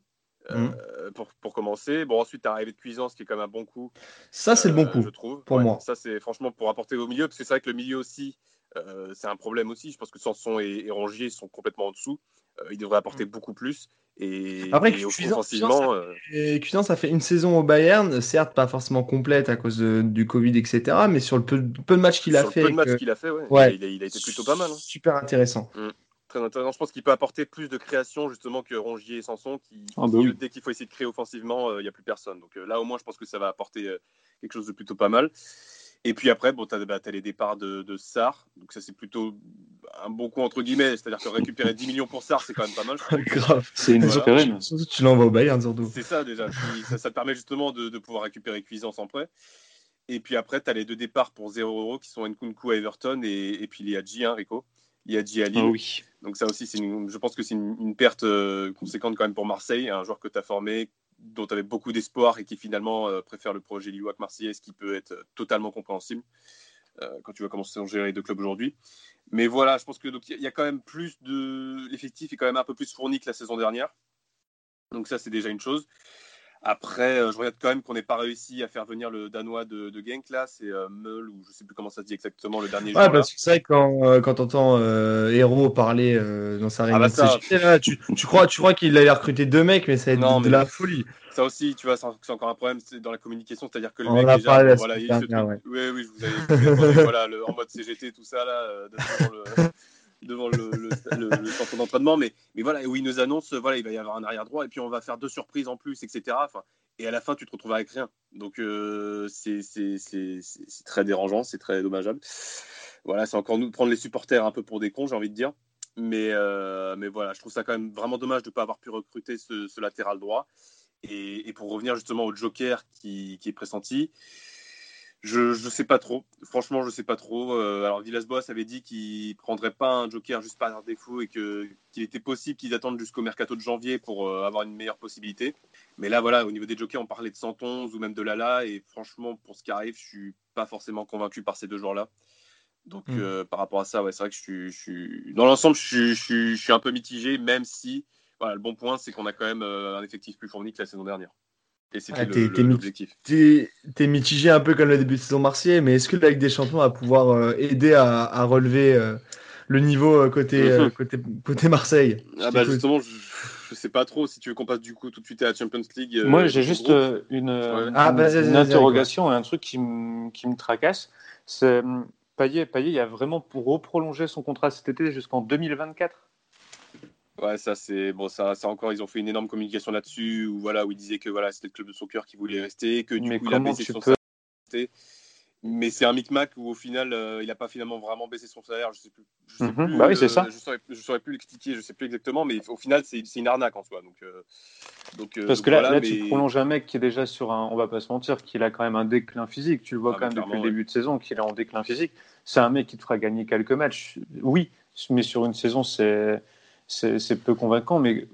euh, Mm. pour, pour commencer. Bon, ensuite, t'as arrivé de Cuisance qui est quand même un bon coup. Ça, c'est le bon coup. Je trouve. pour Ouais, moi. Ça, c'est franchement pour apporter au milieu, parce que c'est vrai que le milieu aussi, euh, c'est un problème aussi. Je pense que Sanson et, et Rongier sont complètement en dessous. Euh, ils devraient apporter beaucoup plus. Et, Mm. Après, et Cuisance- offensivement, euh, Et Cuisance a fait une saison au Bayern, certes pas forcément complète à cause de- du Covid, etc. Mais sur le peu, peu de matchs qu'il a sur le fait, peu de matchs avec, qu'il a fait, ouais, ouais. il, a, il a été plutôt pas mal. hein. super intéressant. Très intéressant. Je pense qu'il peut apporter plus de création justement que Rongier et Sanson qui, Ah bah oui. dès qu'il faut essayer de créer offensivement, euh, il n'y a plus personne. Donc euh, là au moins je pense que ça va apporter euh, quelque chose de plutôt pas mal. Et puis après, bon, tu as, les départs de, de Sarr. Donc ça c'est plutôt un bon coup entre guillemets. C'est-à-dire que récupérer 10 millions pour Sarr, c'est quand même pas mal. Grave. C'est une Voilà. Surtout tu l'envoies au Bayern surtout. C'est ça déjà. Puis ça, ça te permet justement de, de pouvoir récupérer Cuisance en prêt. Et puis après, tu as les deux départs pour 0 euros qui sont Nkunku à Everton et, et puis Liadji, hein, Rico. Liadji à Lille. Ah oui. Donc ça aussi, c'est une- je pense que c'est une, une perte euh, conséquente quand même pour Marseille, un joueur que tu as formé, dont tu avais beaucoup d'espoir et qui finalement euh, préfère le projet Lillois que ce qui peut être euh, totalement compréhensible euh, quand tu vois comment sont gérés les deux clubs aujourd'hui. Mais voilà, je pense que donc il y a quand même plus de l'effectif est quand même un peu plus fourni que la saison dernière. Donc ça, c'est déjà une chose. Après, euh, je regarde quand même qu'on n'ait pas réussi à faire venir le Danois de, de Genk là, c'est euh, Meul ou je sais plus comment ça se dit exactement le dernier Ouais, parce que c'est vrai quand, euh, quand t'entends euh, Héros parler euh, dans sa réunion bah ça- là, tu, tu crois, tu crois qu'il allait recruter deux mecs, mais Non, de, de la folie. Ça aussi, tu vois, c'est c'est encore un problème c'est dans la communication, c'est-à-dire que le On mec a déjà, voilà, il a oui, oui, je vous avais voilà, le- en mode CGT, tout ça là, euh, le, devant le, centre d'entraînement, mais, mais voilà, où il nous annonce, voilà, il va y avoir un arrière droit et puis on va faire deux surprises en plus, etc. Et à la fin, tu te retrouves avec rien. Donc euh, c'est très dérangeant, c'est très dommageable. Voilà, c'est encore nous prendre les supporters un peu pour des cons, j'ai envie de dire. Mais, euh, mais voilà, je trouve ça quand même vraiment dommage de ne pas avoir pu recruter ce, ce latéral droit. Et, et pour revenir justement au Joker qui, qui est pressenti, je ne sais pas trop. Franchement, je sais pas trop. Euh, alors Villas-Boas avait dit qu'il prendrait pas un Joker juste par défaut et que qu'il était possible qu'ils attendent jusqu'au mercato de janvier pour euh, avoir une meilleure possibilité. Mais là, voilà, au niveau des Jokers, on parlait de 111 ou même de Lala. Et franchement, pour ce qui arrive, je suis pas forcément convaincu par ces deux joueurs-là. Donc, Mm. euh, par rapport à ça, ouais, c'est vrai que je suis, je suis- dans l'ensemble, je suis, je, suis, je suis un peu mitigé, même si, voilà, le bon point, c'est qu'on a quand même un effectif plus fourni que la saison dernière. Et c'était Ah, t'es- l'objectif. Mitigé un peu comme le début de saison marseillais, mais est-ce que la Ligue des Champions va pouvoir euh, aider à, à relever euh, le niveau euh, côté, euh, côté, côté Marseille? Ah bah justement, je, je sais pas trop si tu veux qu'on passe du coup tout de suite à la Champions League. euh, Moi, j'ai juste groupe. euh, une, Ouais. Ah, une- une vas-y, interrogation et un truc qui me qui me tracasse. C'est hum, Payet, Payet, il a vraiment pour reprolonger son contrat cet été jusqu'en 2024. Ouais, ça c'est bon, ça, ça encore, ils ont fait une énorme communication là-dessus, où voilà, où ils disaient que voilà, c'était le club de son cœur qui voulait rester, que du Mais coup il a baissé son peux- salaire. Mais c'est un micmac où au final, euh, il n'a pas finalement vraiment baissé son salaire. Je sais plus. Je sais Mhm, plus, bah oui, c'est euh, ça. Je saurais, je saurais plus l'expliquer. Je sais plus exactement, mais au final, c'est une arnaque en soi. Donc, euh, donc Parce que là, voilà, là mais- tu prolonges un mec qui est déjà sur un, on va pas se mentir, qu'il a quand même un déclin physique. Tu le vois Ah, quand même depuis le début de saison qu'il est en déclin physique. C'est un mec qui te fera gagner quelques matchs. Oui, mais sur une saison, c'est c'est peu convaincant. Mais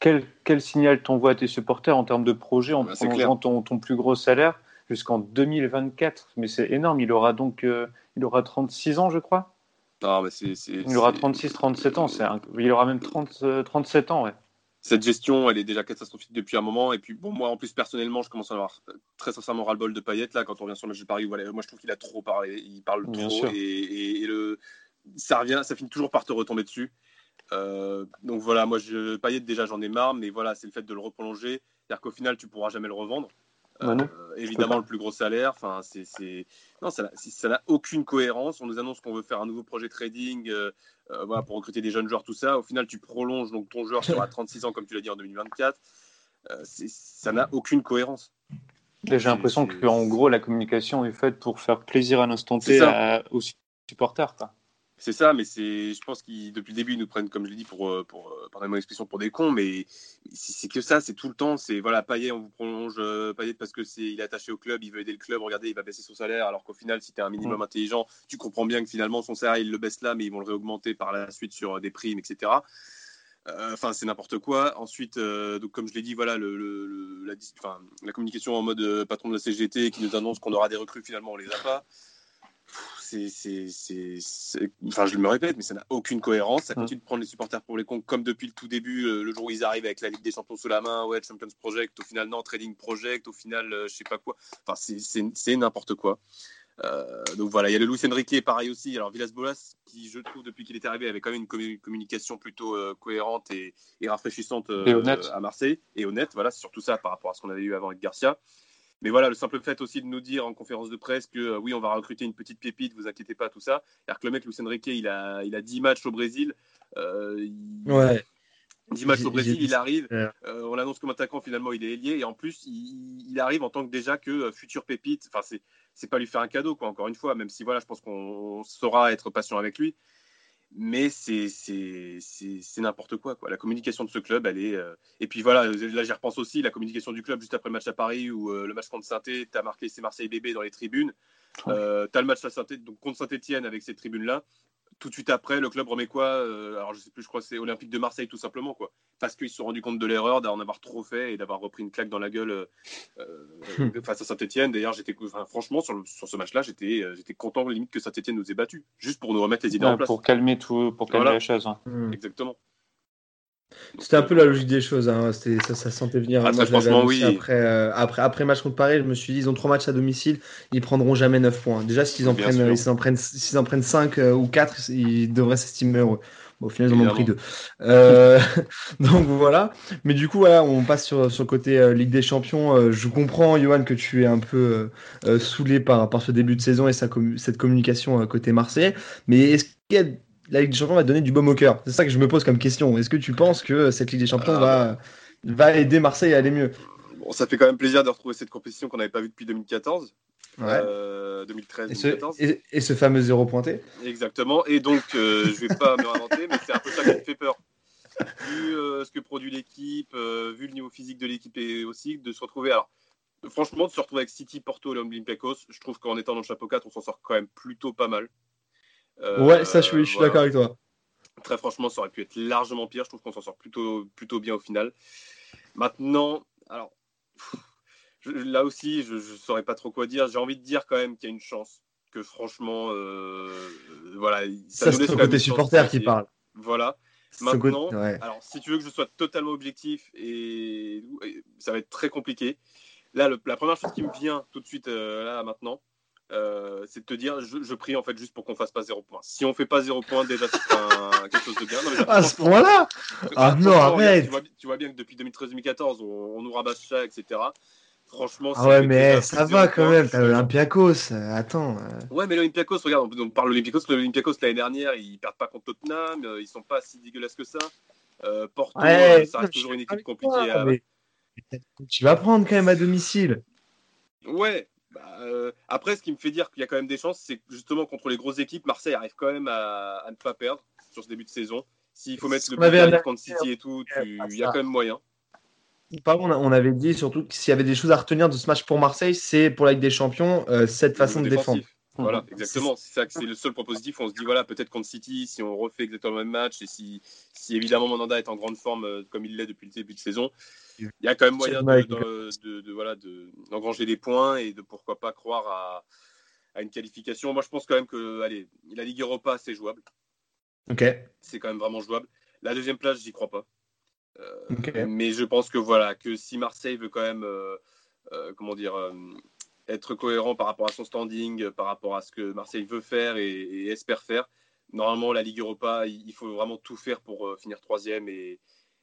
quel, quel signal t'envoies à tes supporters en termes de projet en prolongeant ton, ton plus gros salaire jusqu'en 2024 Mais c'est énorme. Il aura donc euh, il aura 36 ans, je crois. Non, mais Il aura c'est- 36, 37 ans. Un- Il aura même 30, euh, 37 ans, ouais. cette gestion, elle est déjà catastrophique depuis un moment. Et puis, bon, moi, en plus, personnellement, je commence à avoir très sincèrement ras-le-bol de Payet. Là, quand on revient sur le match de Paris, voilà, moi, je trouve qu'il a trop parlé. Il parle Bien trop. sûr. Et, et- et le, ça revient, ça finit toujours par te retomber dessus. Euh, donc voilà, moi, je, Payet, déjà, j'en ai marre. Mais voilà, c'est le fait de le reprolonger. C'est-à-dire qu'au final, tu pourras jamais le revendre. Bah Euh, évidemment, pas. le plus gros salaire. Enfin, c'est. Non, ça n'a, aucune cohérence. On nous annonce qu'on veut faire un nouveau projet trading euh, voilà, pour recruter des jeunes joueurs, tout ça. Au final, tu prolonges donc ton joueur sur à 36 ans, comme tu l'as dit, en 2024. Euh, c'est- ça n'a aucune cohérence. J'ai l'impression qu'en gros, la communication est faite pour faire plaisir à l'instant T à- aux supporters. Quoi. C'est ça, mais c'est, je pense qu'ils depuis le début ils nous prennent, comme je l'ai dit, pour, euh, pour euh, pardonnez-moi l'expression, pour des cons, mais c'est que ça, c'est tout le temps. C'est voilà, Payet, on vous prolonge euh, Payet parce que c'est, il est attaché au club, il veut aider le club. Regardez, il va baisser son salaire, alors qu'au final, si tu es un minimum intelligent, tu comprends bien que finalement son salaire il le baisse là, mais ils vont le réaugmenter par la suite sur des primes, etc. Euh, Enfin, c'est n'importe quoi. Ensuite, euh, donc comme je l'ai dit, voilà, le, la, la communication en mode patron de la CGT qui nous annonce qu'on aura des recrues, finalement, on les a pas. C'est, enfin, je me répète, mais ça n'a aucune cohérence. Ça Mm. continue de prendre les supporters pour les cons, comme depuis le tout début, euh, le jour où ils arrivent avec la Ligue des Champions sous la main, ouais, Champions Project, au final, non, Trading Project, au final, euh, je sais pas quoi. Enfin, c'est, n'importe quoi. Euh, donc voilà, il y a le Luis Enrique, pareil aussi. Alors Villas-Boas, qui je trouve depuis qu'il est arrivé avait quand même une commu- communication plutôt euh, cohérente et, et rafraîchissante euh, Et à Marseille et honnête. Voilà, c'est surtout ça par rapport à ce qu'on avait eu avant avec Garcia. Mais voilà, le simple fait aussi de nous dire en conférence de presse que euh, oui, on va recruter une petite pépite, vous inquiétez pas, tout ça. C'est-à-dire que le mec, Luis Enrique, il a, il a 10 matchs au Brésil. Euh, il- Ouais. 10 matchs au Brésil, il arrive. Euh, on l'annonce comme attaquant, finalement, il est ailier. Et en plus, il, il arrive en tant que déjà que euh, futur pépite. Enfin, c'est, c'est pas lui faire un cadeau, quoi, encore une fois, même si voilà, je pense qu'on saura être patient avec lui. Mais c'est, c'est, c'est, c'est n'importe quoi, quoi. La communication de ce club, elle est. euh, Et puis voilà, là, j'y repense aussi, la communication du club juste après le match à Paris où euh, le match contre saint tu as marqué c'est Marseille bébé dans les tribunes. Euh, tu as le match à saint donc contre Saint-Etienne avec cette tribune-là. Tout de suite après, le club remet quoi Euh, Alors, je sais plus, je crois que c'est Olympique de Marseille, tout simplement, quoi. Parce qu'ils se sont rendus compte de l'erreur d'en avoir trop fait et d'avoir repris une claque dans la gueule euh, euh, face à Saint-Etienne. D'ailleurs, j'étais, enfin, franchement, sur, le- sur ce match-là, j'étais, euh, j'étais content, limite, que Saint-Etienne nous ait battus, juste pour nous remettre les idées en place. pour calmer tout, pour calmer Voilà. la chose. hein. Hmm. Exactement. C'était un peu euh, la logique des choses. Hein. Ça, ça sentait venir. Ah, Moi, franchement, annoncé oui. Après, euh, après, après match contre Paris, je me suis dit, ils ont trois matchs à domicile, ils prendront jamais 9 points. Déjà, s'ils en, prennent, s'ils en, prennent, s'ils en prennent 5 ou 4, ils devraient s'estimer heureux. Bon, au final, ils en ont pris deux. Euh, donc voilà. Mais du coup, voilà, on passe sur, sur le côté euh, Ligue des Champions. Euh, je comprends, Johan, que tu es un peu euh, euh, saoulé par, par ce début de saison et sa cette communication euh, côté Marseillais. Mais est-ce qu'il y a la Ligue des Champions va donner du baume au cœur C'est ça que je me pose comme question. Est-ce que tu penses que cette Ligue des Champions Ah, va, va aider Marseille à aller mieux? Bon, ça fait quand même plaisir de retrouver cette compétition qu'on n'avait pas vue depuis 2014, Ouais. euh, 2013, et, ce, 2014. et, et ce fameux zéro pointé? Exactement. Et donc, euh, je vais pas me réinventer, mais c'est un peu ça qui me fait peur. Vu euh, ce que produit l'équipe, euh, vu le niveau physique de l'équipe et aussi de se retrouver. Alors, franchement, de se retrouver avec City, Porto et Olympiakos, je trouve qu'en étant dans le chapeau 4, on s'en sort quand même plutôt pas mal. Euh, Ouais, ça, je suis, je suis voilà. d'accord avec toi. Très franchement, ça aurait pu être largement pire. Je trouve qu'on s'en sort plutôt, plutôt bien au final. Maintenant, alors, pff, je- là aussi, je ne saurais pas trop quoi dire. J'ai envie de dire quand même qu'il y a une chance. Que franchement, euh, voilà. Ça, nous c'est côté supporter qui parle. Voilà. Maintenant, ouais. alors si tu veux que je sois totalement objectif, et et ça va être très compliqué. Là, le- la première chose qui me vient tout de suite euh, là maintenant, euh, c'est de te dire, je, je prie en fait juste pour qu'on fasse pas zéro point. Si on fait pas zéro point, déjà c'est un- quelque chose de bien. Non, mais À ce point-là Ah non, arrête tu vois, tu vois bien que depuis 2013-2014, on, on nous rabâche ça, etc. Franchement, Ah ouais, mais ça va quand même, t'as l'Olympiakos. euh, Attends. euh, Ouais, mais l'Olympiakos, regarde, on, parle de l'Olympiakos. L'Olympiakos l'année dernière, ils perdent pas contre Tottenham, euh, ils sont pas si dégueulasses que ça. Porto, ça reste toujours une équipe compliquée. à... Tu vas prendre quand même à domicile. Ouais. Bah, après, ce qui me fait dire qu'il y a quand même des chances, c'est que justement contre les grosses équipes, Marseille arrive quand même à, ne pas perdre sur ce début de saison. S'il faut mettre le but contre City et tout, il y a quand même moyen. on avait dit surtout que s'il y avait des choses à retenir de ce match pour Marseille, c'est pour la Ligue des Champions, cette façon de défendre. Voilà, exactement. C'est ça que c'est le seul point positif. On se dit, voilà, peut-être contre City, si on refait exactement le même match et si, si évidemment Mandanda est en grande forme euh, comme il l'est depuis le début de saison, il y a quand même moyen de, de, voilà, d'engranger des points et de pourquoi pas croire à, à, une qualification. Moi, je pense quand même que allez, la Ligue Europa, c'est jouable. Ok. C'est quand même vraiment jouable. La deuxième place, j'y crois pas. Euh, mais je pense que voilà, que si Marseille veut quand même, euh, comment dire, être cohérent par rapport à son standing, par rapport à ce que Marseille veut faire et, espère faire. Normalement, la Ligue Europa, il faut vraiment tout faire pour euh, finir troisième et,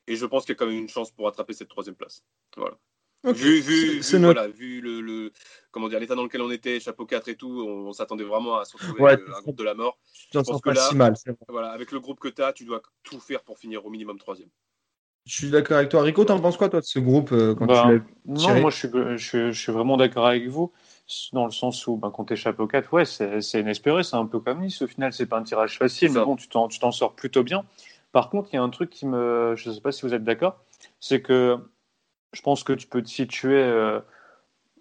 et je pense qu'il y a quand même une chance pour attraper cette troisième place. Voilà. Vu, vu, voilà, vu le, le, comment dire l'état dans lequel on était, chapeau 4 et tout, on, s'attendait vraiment à se retrouver ouais, un groupe de la mort. Je pense que là, si mal, voilà, avec le groupe que tu as, tu dois tout faire pour finir au minimum troisième. Je suis d'accord avec toi. Rico, t'en penses quoi, toi, de ce groupe euh, quand bah, Non, moi, je suis, je, je suis vraiment d'accord avec vous, dans le sens où, bah, quand t'es chapeau 4, ouais, c'est inespéré, c'est un peu comme Nice. Au final, c'est pas un tirage facile, mais bon, tu t'en sors plutôt bien. Par contre, il y a un truc qui me. Je sais pas si vous êtes d'accord, c'est que je pense que tu peux te situer. Euh,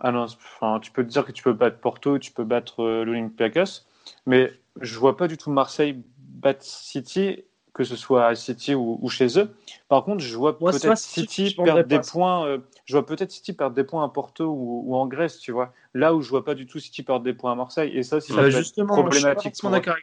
enfin, tu peux te dire que tu peux battre Porto, tu peux battre euh, l'Olympiakos, mais je vois pas du tout Marseille battre City que ce soit à City ou, chez eux. Par contre, je vois peut-être City perdre des points. Euh, je vois peut-être City perdre des points à Porto ou, en Grèce, tu vois. Là où je vois pas du tout City perdre des points à Marseille. Et ça, c'est bah, justement problématique. Je suis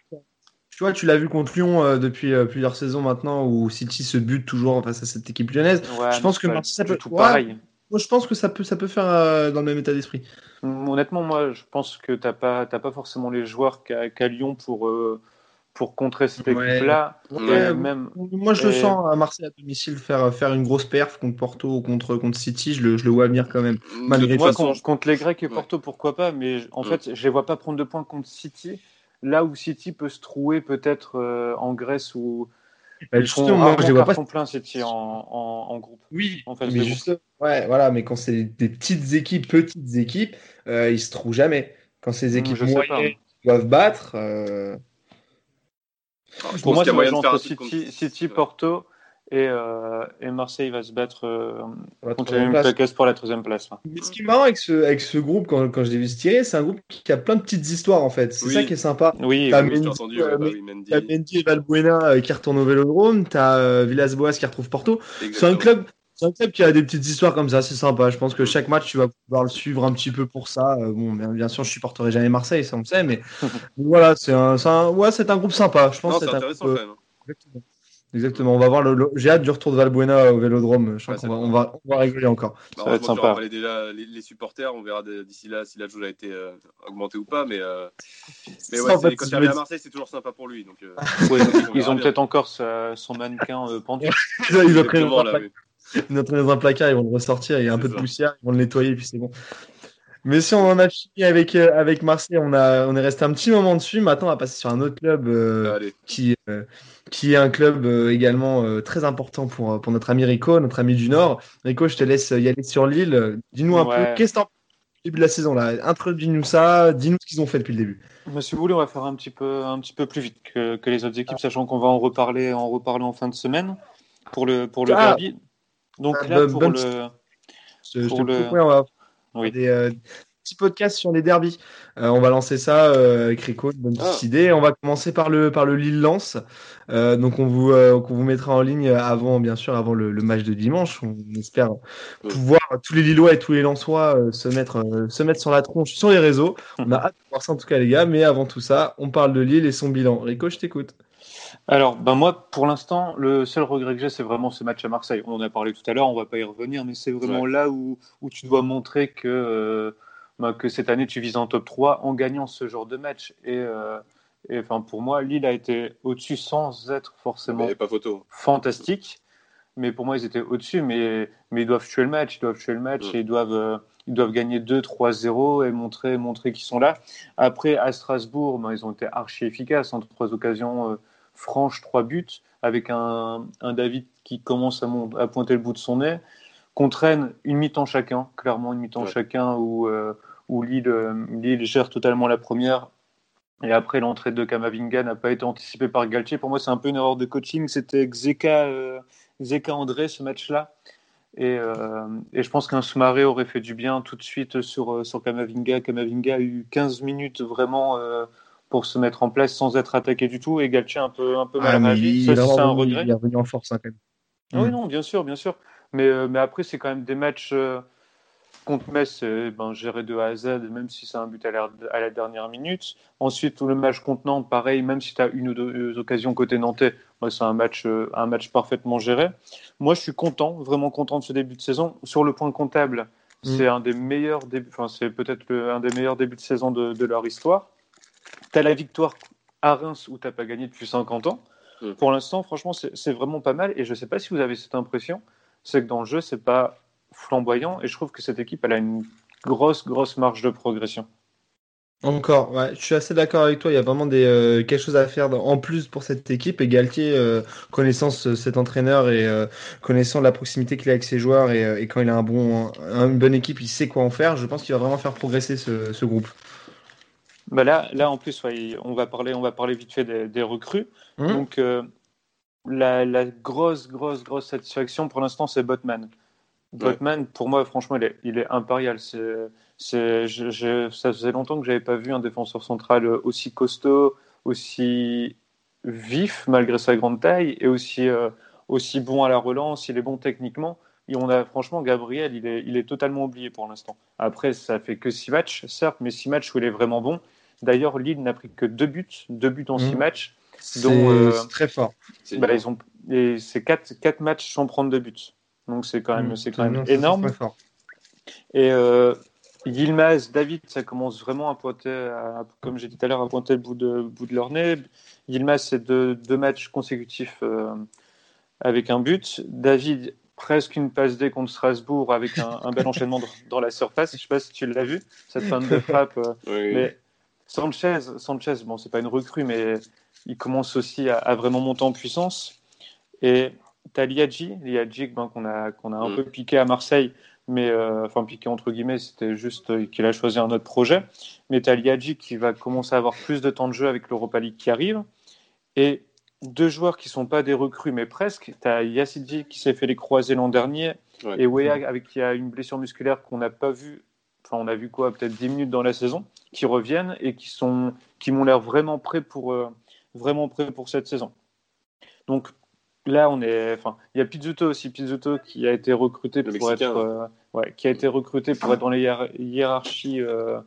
Tu vois, tu l'as vu contre Lyon euh, depuis euh, plusieurs saisons maintenant, où City se bute toujours face à cette équipe lyonnaise. je pense que Marseille, ça peut tout pareil. Moi, je pense que ça peut, ça peut faire dans le même état d'esprit. Honnêtement, moi, je pense que tu n'as pas, pas forcément les joueurs qu'à Lyon pour pour contrer cette équipe-là. même... Moi, je le sens à Marseille à domicile faire, faire une grosse perf contre Porto ou contre, contre City. Je le, je le vois venir quand même. Malgré moi, contre, les Grecs et Porto, pourquoi pas. Mais en fait, je les vois pas prendre de points contre City. Là où City peut se trouver peut-être euh, en Grèce ou. Bah, justement, moi, je les vois pas. plein City en, en, groupe. Oui, en fait, mais juste, ouais, voilà, mais quand c'est des petites équipes, petites équipes, euh, ils se trouvent jamais. Quand c'est des hmm, équipes moyennes doivent battre. Euh, pour moi, c'est moyen de faire City, City, Porto et, euh, et, Marseille va se battre euh, contre les pour la troisième place. Mais ce qui est marrant avec ce, avec ce groupe, quand, quand je l'ai vu se tirer, c'est un groupe qui a plein de petites histoires en fait. C'est ça qui est sympa. Oui, t'as Mendy, entendu, euh, bah, oui, Mendy. Mendy, et Valbuena euh, qui retournent au Vélodrome, t'as euh, Villas-Boas qui retrouve Porto. C'est un club. C'est un club qui a des petites histoires comme ça, c'est sympa. Je pense que chaque match, tu vas pouvoir le suivre un petit peu pour ça. bon, bien, bien, sûr, je supporterai jamais Marseille, ça on le sait, mais voilà, c'est un, un, ouais, c'est un groupe sympa. Je pense c'est intéressant quand même. Exactement. On va voir le, J'ai hâte du retour de Valbuena au Vélodrome. Je qu'on va, on va, on va rigoler encore. Bah, ça va être sympa. On déjà les, supporters. On verra d'ici là si la jauge a été euh, augmentée ou pas. Mais, euh... mais ouais, quand il revient à Marseille, c'est toujours sympa pour lui. Donc, euh... ils ont peut-être encore son mannequin euh, pendu. ils ont pris dans, dans un placard. Ils vont le ressortir. Il y a un peu de poussière. Ils vont le nettoyer. Puis c'est bon. Mais si on en a fini avec, euh, avec Marseille, on, a, on est resté un petit moment dessus. Maintenant, on va passer sur un autre club euh, qui, euh, qui est un club également très important pour, pour notre ami Rico, notre ami du Nord. Rico, je te laisse y aller sur l'île. Dis-nous un peu, qu'est-ce que t'en début de la saison là? Introduis-nous ça, dis-nous ce qu'ils ont fait depuis le début. Mais si vous voulez, on va faire un petit peu, un petit peu plus vite que, que les autres équipes, sachant qu'on va en reparler, en reparler en fin de semaine pour le, pour le ah. derby. Donc là, pour le. Je, pour le... on va oui. Des euh, petits podcasts sur les derbies. Euh, on va lancer ça euh, avec Rico, une bonne petite ah. idée. On va commencer par le, par le Lille-Lens. donc on vous, on vous mettra en ligne avant, bien sûr, avant le, match de dimanche. On espère pouvoir tous les Lillois et tous les Lensois se, mettre, se mettre sur la tronche sur les réseaux. On a hâte de voir ça en tout cas, les gars. Mais avant tout ça, on parle de Lille et son bilan. Rico, je t'écoute. Alors, ben moi, pour l'instant, le seul regret que j'ai, c'est vraiment ce match à Marseille. On en a parlé tout à l'heure, on va pas y revenir, mais c'est vraiment là où, où, tu dois montrer que, euh, ben, que cette année, tu vises en top 3 en gagnant ce genre de match. Et, euh, et enfin, pour moi, Lille a été au-dessus sans être forcément pas photo. fantastique. Mais pour moi, ils étaient au-dessus, mais, mais ils doivent tuer le match, ils doivent tuer le match et ils doivent, euh, ils doivent gagner 2-3-0 et montrer, montrer qu'ils sont là. Après, à Strasbourg, ben, ils ont été archi efficaces entre trois occasions franche, trois buts, avec un, David qui commence à, pointer le bout de son nez, qu'on traîne une mi-temps chacun, clairement une mi-temps chacun, où, euh, où Lille, Lille, gère totalement la première. Et après, l'entrée de Kamavinga n'a pas été anticipée par Galtier. Pour moi, c'est un peu une erreur de coaching. C'était Zeka, Zeka André, ce match-là. Et, euh, et, je pense qu'un Soumaré aurait fait du bien tout de suite sur, euh, sur Kamavinga. Kamavinga a eu 15 minutes vraiment euh, pour se mettre en place sans être attaqué du tout. Et Galtier un peu, un peu mal ah, réagi. Ça, c'est un regret. Il est revenu en force hein, quand même. Oui, mm. non, bien sûr, bien sûr. Mais, mais après, c'est quand même des matchs contre Metz, c'est ben, géré de A à Z, même si c'est un but à la, à la, dernière minute. Ensuite, tout le match contre Nantes, pareil, même si tu as une ou deux occasions côté nantais, c'est un match, euh, un match parfaitement géré. Moi, je suis content, vraiment content de ce début de saison. Sur le point comptable, mm. c'est un des meilleurs débuts, enfin, c'est peut-être un des meilleurs débuts de saison de, leur histoire. Tu as la victoire à Reims où tu n'as pas gagné depuis 50 ans. Mm. Pour l'instant, franchement, c'est vraiment pas mal. Et je ne sais pas si vous avez cette impression, c'est que dans le jeu, c'est pas flamboyant. Et je trouve que cette équipe, elle a une grosse, grosse marge de progression. Encore, ouais, je suis assez d'accord avec toi. Il y a vraiment des, euh, quelque chose à faire en plus pour cette équipe. Et Galtier, euh, connaissant cet entraîneur et euh, connaissant la proximité qu'il a avec ses joueurs et, quand il a un bon, une bonne équipe, il sait quoi en faire. Je pense qu'il va vraiment faire progresser ce, groupe. Bah là, là, en plus, on, va parler, on va parler vite fait des, recrues. Mmh. Donc, la, la, grosse, grosse, grosse satisfaction pour l'instant, c'est Botman. Botman, pour moi, franchement, il est, il est impérial. C'est je, ça faisait longtemps que j'avais pas vu un défenseur central aussi costaud, aussi vif malgré sa grande taille et aussi, euh, aussi bon à la relance. Il est bon techniquement. Et on a franchement Gabriel, il est, il est totalement oublié pour l'instant. Après, ça fait que six matchs, certes, mais six matchs où il est vraiment bon. D'ailleurs, Lille n'a pris que deux buts, deux buts en six mmh. matchs. C'est euh, très fort. Bah, ils ont, et c'est quatre, quatre matchs sans prendre de buts. Donc c'est quand même, mmh. c'est quand même énorme. fort. Et euh, Yilmaz, David, ça commence vraiment à pointer, comme j'ai dit tout à l'heure, à pointer le bout de, bout de leur nez. Yilmaz, c'est deux, deux, matchs consécutifs euh, avec un but. David, presque une passe D contre Strasbourg avec un, bel enchaînement dans la surface. Je ne sais pas si tu l'as vu, cette fin de frappe. Euh, mais Sanchez, Sanchez, bon, c'est pas une recrue, mais il commence aussi à, vraiment monter en puissance. Et tu as Liadji, Liadji ben, qu'on a, qu'on a un mm. peu piqué à Marseille mais euh, enfin piqué entre guillemets, c'était juste qu'il a choisi un autre projet. Mais tu as Liadji qui va commencer à avoir plus de temps de jeu avec l'Europa League qui arrive. Et deux joueurs qui sont pas des recrues, mais presque. Tu as Yassidji qui s'est fait les croisés l'an dernier et Wea avec qui a une blessure musculaire qu'on n'a pas vu. Enfin, on a vu quoi, peut-être 10 minutes dans la saison, qui reviennent et qui sont, qui m'ont l'air vraiment prêts pour, euh, vraiment prêts pour cette saison. Donc Là, on est. Enfin, il y a Pizzuto aussi, Pizzuto qui a été recruté pour être, euh, ouais, qui a été recruté pour être dans les hiérarchies euh,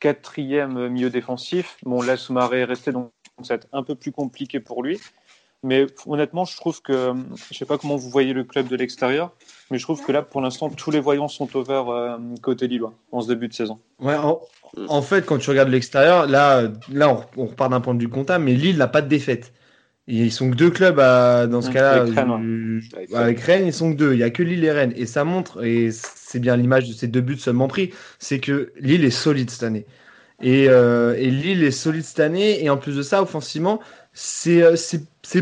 quatrième milieu défensif. Bon, là, Soumaré est resté, donc ça va être un peu plus compliqué pour lui. Mais honnêtement, je trouve que, je sais pas comment vous voyez le club de l'extérieur, mais je trouve que là, pour l'instant, tous les voyants sont au vert euh, côté Lillois en ce début de saison. Ouais, en, fait, quand tu regardes l'extérieur, là, là, on, on repart d'un point de vue comptable, mais Lille n'a pas de défaite ils sont que deux clubs dans ce mmh, cas-là. Avec, Rennes, ils sont que deux. Il n'y a que Lille et Rennes. Et ça montre, et c'est bien l'image de ces deux buts seulement pris, c'est que Lille est solide cette année. Et, euh, et, Lille est solide cette année. Et en plus de ça, offensivement, c'est euh,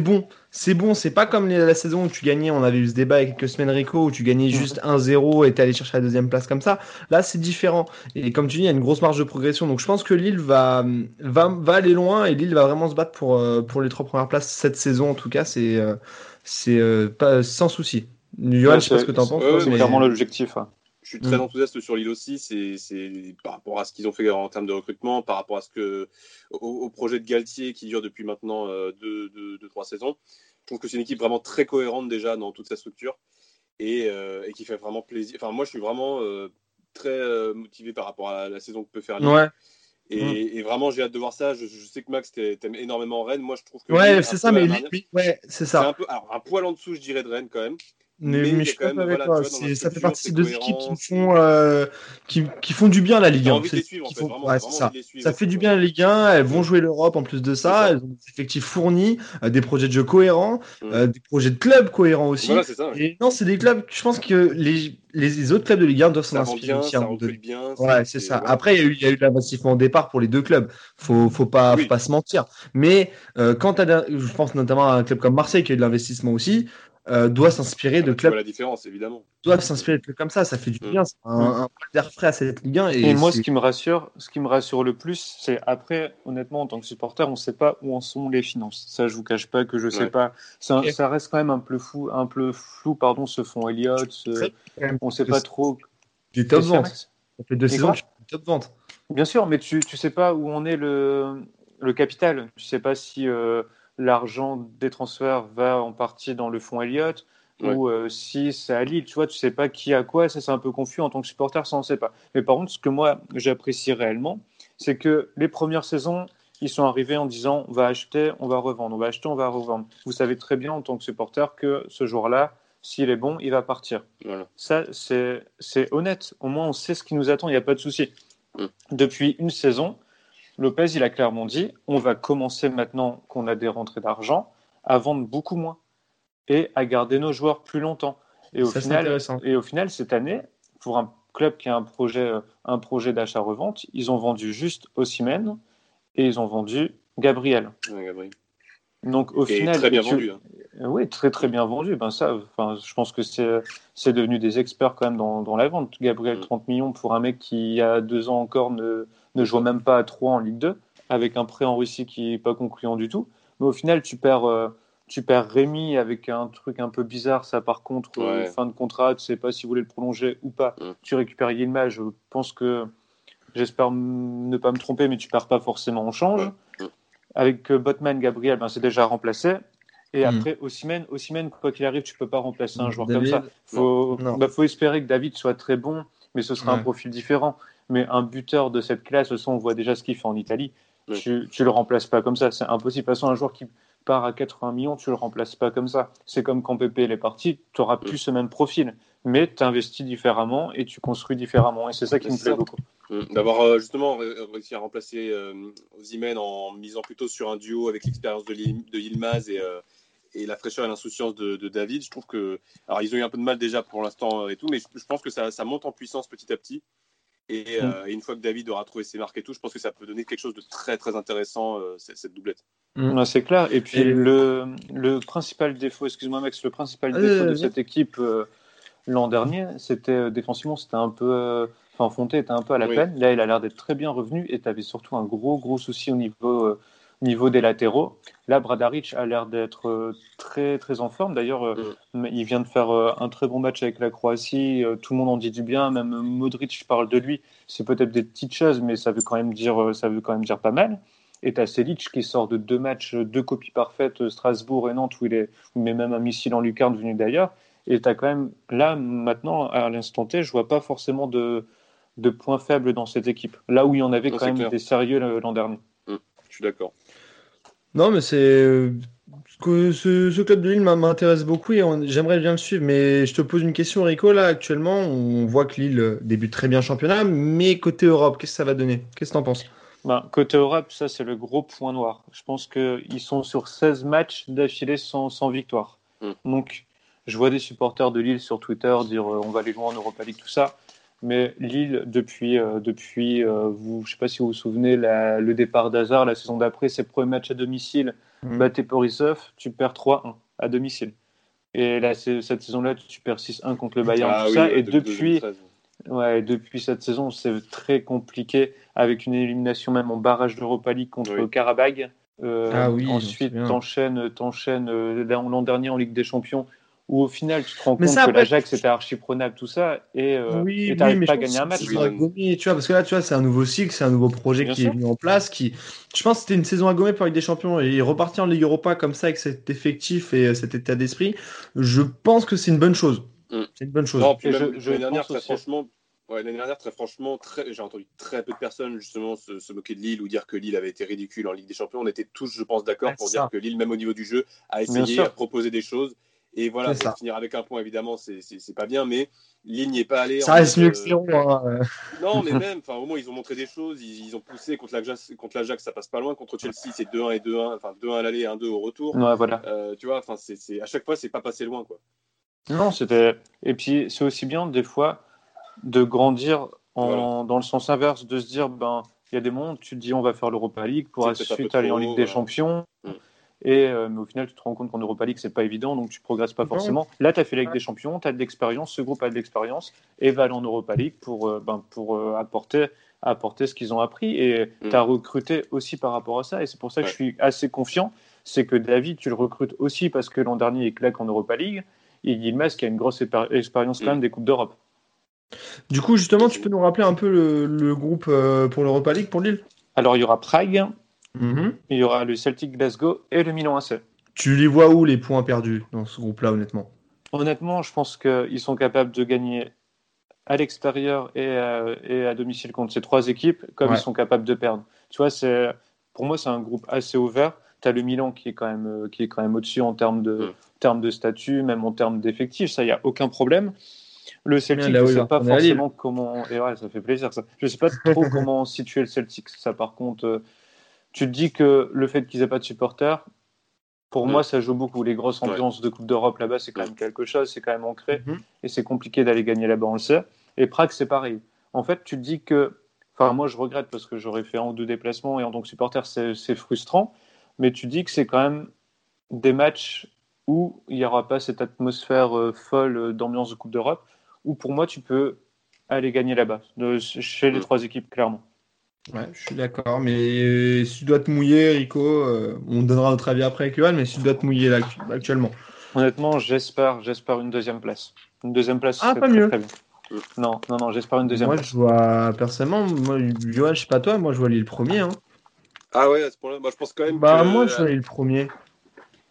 bon c'est bon, c'est pas comme la saison où tu gagnais, on avait eu ce débat il y a quelques semaines, Rico, où tu gagnais juste 1-0 et t'es allé chercher la deuxième place comme ça. Là, c'est différent. Et comme tu dis, il y a une grosse marge de progression. Donc je pense que Lille va, va, va aller loin et Lille va vraiment se battre pour, euh, pour les trois premières places cette saison. En tout cas, c'est euh, c'est euh, pas sans souci. Johan, je sais pas ce que tu en penses. c'est clairement l'objectif. Je suis très mm. enthousiaste sur Lille aussi. C'est par rapport à ce qu'ils ont fait en termes de recrutement, par rapport à ce que au, projet de Galtier qui dure depuis maintenant deux, deux, deux, trois saisons. Je trouve que c'est une équipe vraiment très cohérente déjà dans toute sa structure et, euh, et qui fait vraiment plaisir. Enfin, moi, je suis vraiment euh, très euh, motivé par rapport à la, saison que peut faire Lille. Ouais. Et, mm. et, vraiment, j'ai hâte de voir ça. Je, sais que Max t'aime énormément Rennes. Moi, je trouve que. Ouais, c'est ça, mais lui, ouais, c'est ça. Un, peu, alors, un poil en dessous, je dirais, de Rennes quand même. Mais, je suis pas avec toi. ça fait partie de équipes qui font, euh, qui, qui, font du bien à la Ligue 1. ça. ça fait du bien à la Ligue 1. Elles vont jouer l'Europe en plus de ça. Elles ont des effectifs fournis, euh, des projets de jeu cohérents, mm. euh, des projets de clubs cohérents aussi. Et non, c'est des clubs. Je pense que les, les autres clubs de Ligue 1 doivent s'en inspirer aussi. Ça ouais, c'est ça. Après, il y, a eu, eu l'investissement au départ pour les deux clubs. Faut, faut pas, faut pas se mentir. Mais quand tu as, je pense notamment à un club comme Marseille qui a eu de l'investissement aussi. Euh, doit s'inspirer de clubs. la différence, évidemment. Doivent s'inspirer de clubs comme ça, ça fait du mm. bien, c'est un, peu d'air frais à cette Ligue 1. Et, moi, ce qui me rassure, ce qui me rassure le plus, c'est après, honnêtement, en tant que supporter, on ne sait pas où en sont les finances. Ça, je vous cache pas que je ne sais pas. Ça, ça, reste quand même un peu flou, un peu flou, pardon, ce fonds Elliott. On ne sait pas trop. Des top ventes. Ça fait deux saisons, top ventes. Bien sûr, mais tu ne sais pas où on est le, le capital. Tu ne sais pas si. Euh, l'argent des transferts va en partie dans le fonds Elliott ou euh, si c'est à Lille, tu vois, tu sais pas qui a quoi, ça c'est un peu confus en tant que supporter, ça on sait pas. Mais par contre, ce que moi j'apprécie réellement, c'est que les premières saisons, ils sont arrivés en disant on va acheter, on va revendre, on va acheter, on va revendre. Vous savez très bien en tant que supporter que ce jour-là, s'il est bon, il va partir. Ça, c'est honnête. Au moins, on sait ce qui nous attend, il n'y a pas de souci. Mm. Depuis une saison, Lopez, il a clairement dit on va commencer maintenant qu'on a des rentrées d'argent à vendre beaucoup moins et à garder nos joueurs plus longtemps. Et au, final, et au final, cette année, pour un club qui a un projet, un projet d'achat-revente, ils ont vendu juste Ossimène et ils ont vendu Gabriel. Donc au final, très bien vendu. Hein. Oui, très très bien vendu. Ben ça, enfin, je pense que c'est devenu des experts quand même dans, dans la vente. Gabriel, 30 mm. millions pour un mec qui il y a deux ans encore ne, ne joue même pas à 3 en Ligue 2, avec un prêt en Russie qui n'est pas concluant du tout. Mais au final, tu perds, euh, tu perds Rémi avec un truc un peu bizarre. Ça, par contre, euh, fin de contrat, tu sais pas si vous voulez le prolonger ou pas. Mm. Tu récupères Yilmaz. Je pense que, j'espère ne pas me tromper, mais tu perds pas forcément en change. Mm. Avec euh, Botman, Gabriel, ben, c'est déjà remplacé. Et mm. après, Ossimène, Ossimène, quoi qu'il arrive, tu peux pas remplacer un joueur comme ça. Faut, bah, faut espérer que David soit très bon, mais ce sera un profil différent. Mais un buteur de cette classe, on voit déjà ce qu'il fait en Italie. Tu, ne le remplaces pas comme ça, c'est impossible. De toute façon, un joueur qui part à 80 millions, tu le remplaces pas comme ça. C'est comme quand Pépé est parti, tu auras plus ce même profil, mais tu investis différemment et tu construis différemment. Et c'est ça qui me plaît beaucoup. Mmh. D'avoir euh, justement réussi à remplacer euh, en misant plutôt sur un duo avec l'expérience de, de Yilmaz et, euh, et la fraîcheur et l'insouciance de, David. Je trouve que. Alors, ils ont eu un peu de mal déjà pour l'instant et tout, mais je, pense que ça, ça, monte en puissance petit à petit. Mm. Euh, et, une fois que David aura trouvé ses marques et tout, je pense que ça peut donner quelque chose de très très intéressant, euh, cette, doublette. Mm. c'est clair. Et puis Le, le, principal défaut, excuse-moi Max, le principal défaut de cette équipe euh, l'an dernier, c'était défensivement, c'était un peu. Enfin, Fonté était un peu à la peine. Là, il a l'air d'être très bien revenu et tu avais surtout un gros gros souci au niveau niveau des latéraux. Là, Bradaric a l'air d'être euh, très très en forme. D'ailleurs, euh, mm. il vient de faire euh, un très bon match avec la Croatie. Tout le monde en dit du bien. Même Modric parle de lui. C'est peut-être des petites choses, mais ça veut quand même dire ça veut quand même dire pas mal. Et as Selic qui sort de deux matchs, deux copies parfaites, Strasbourg et Nantes, où il, est, met même un missile en lucarne venu d'ailleurs. Et tu as quand même, là, maintenant, à l'instant T, je vois pas forcément de, de points faibles dans cette équipe. Là où il y en avait quand même des sérieux l'an dernier. Mm. je suis d'accord. Non, mais c'est. Ce, ce, club de Lille m'intéresse beaucoup et j'aimerais bien le suivre. Mais je te pose une question, Rico. Là, actuellement, on voit que Lille débute très bien le championnat, mais côté Europe, qu'est-ce que ça va donner? Qu'est-ce que tu en penses? Ben, Côté Europe, ça, c'est le gros point noir. Je pense qu'ils sont sur 16 matchs d'affilée sans, sans, victoire. Hmm. Donc, je vois des supporters de Lille sur Twitter dire euh, on va aller loin en Europa League, tout ça. Mais Lille, depuis, euh, depuis euh, vous, je ne sais pas si vous vous souvenez, le départ d'Hazard, la saison d'après, ses premiers matchs à domicile, mmh. batté tu perds 3-1 à domicile. Et là, cette saison-là, tu perds 6-1 contre le Bayern, ah tout ça. Et depuis, ouais, depuis cette saison, c'est très compliqué avec une élimination même en barrage d'Europa League contre oui. Karabag. Euh, ah oui, ensuite, t'enchaînes, t'enchaînes l'an dernier en Ligue des Champions où au final tu te rends compte que l'Ajax était archi prenable tout ça et euh, oui, pas à gagner un match. tu vois, parce que là tu vois c'est un nouveau cycle, c'est un nouveau projet qui est mis en place. Qui, je pense que c'était une saison à gommer pour Ligue des Champions et repartir en Ligue Europa comme ça avec cet effectif et euh, cet état d'esprit, je pense que c'est une bonne chose. Mm. C'est une bonne chose. L'année dernière, très franchement, l'année dernière, très franchement, j'ai entendu très peu de personnes justement se, moquer de Lille ou dire que Lille avait été ridicule en Ligue des Champions. On était tous, je pense, d'accord pour dire que Lille, même au niveau du jeu, a essayé, à proposer des choses Et voilà, finir avec un point, évidemment, c'est pas bien, mais Lille n'y est pas allé. Ça reste mieux que zéro. Hein. Non, mais même, au moins, ils ont montré des choses. Ils, ont poussé contre l'Ajax, contre ça passe pas loin. Contre Chelsea, c'est 2-1 et 2-1, enfin 2-1 à l'aller et 1-2 au retour. Ouais, voilà. Euh, tu vois, enfin, c'est à chaque fois, c'est pas passé loin, quoi. Non, c'était. Et puis, c'est aussi bien, des fois, de grandir en... dans le sens inverse, de se dire, ben, il y a des mondes, tu te dis, on va faire l'Europa League pour ensuite aller en Ligue des Champions. Mm. Et, euh, mais au final, tu te rends compte qu'en Europa League, c'est pas évident, donc tu progresses pas forcément. Là, tu as fait la Ligue des Champions, tu as de l'expérience, ce groupe a de l'expérience, et va aller en Europa League pour, euh, ben, pour euh, apporter, apporter ce qu'ils ont appris. Et mm. tu as recruté aussi par rapport à ça, et c'est pour ça que je suis assez confiant. C'est que David, tu le recrutes aussi parce que l'an dernier, il claque en Europa League. Et Yilmaz, qui a une grosse expérience quand mm. même des Coupes d'Europe. Du coup, justement, tu peux nous rappeler un peu le, le groupe pour l'Europa League pour Lille? Alors, il y aura Prague, Mhm. Il y aura le Celtic Glasgow et le Milan AC. Tu les vois où les points perdus dans ce groupe-là, honnêtement? Honnêtement, je pense qu'ils sont capables de gagner à l'extérieur et, à domicile contre ces trois équipes, comme ils sont capables de perdre. Tu vois, c'est pour moi, c'est un groupe assez ouvert. Tu as le Milan qui est quand même, qui est quand même au-dessus en termes de, mm. termes de statut, même en termes d'effectifs. Ça, il n'y a aucun problème. Le Celtic, je ne sais pas forcément comment. Et ouais, ça fait plaisir. Ça. Je ne sais pas trop comment situer le Celtic. Ça, par contre, euh, tu te dis que le fait qu'ils aient pas de supporters, pour moi, ça joue beaucoup. Les grosses ambiances de Coupe d'Europe là-bas, c'est quand même quelque chose, c'est quand même ancré, mhm. et c'est compliqué d'aller gagner là-bas, on le sait. Et Prague, c'est pareil. En fait, tu te dis que, enfin, moi, je regrette parce que j'aurais fait un ou deux déplacements, et en tant que supporter, c'est frustrant, mais tu dis que c'est quand même des matchs où il n'y aura pas cette atmosphère euh, folle d'ambiance de Coupe d'Europe, où pour moi, tu peux aller gagner là-bas, chez les mm. trois équipes, clairement. Ouais, je suis d'accord, mais euh, si tu dois te mouiller, Rico, euh, on donnera notre avis après avec Johan, mais si tu dois te mouiller là, actuellement. Honnêtement, j'espère, j'espère une deuxième place. Une deuxième place, ah, pas mieux. Non, non, non, j'espère une deuxième moi, place. je vois, personnellement, moi, Johan, je sais pas toi, moi, je vois le premier. Hein. Ah ouais, à ce point-là, moi, je pense quand même. Bah, moi, je vois le premier.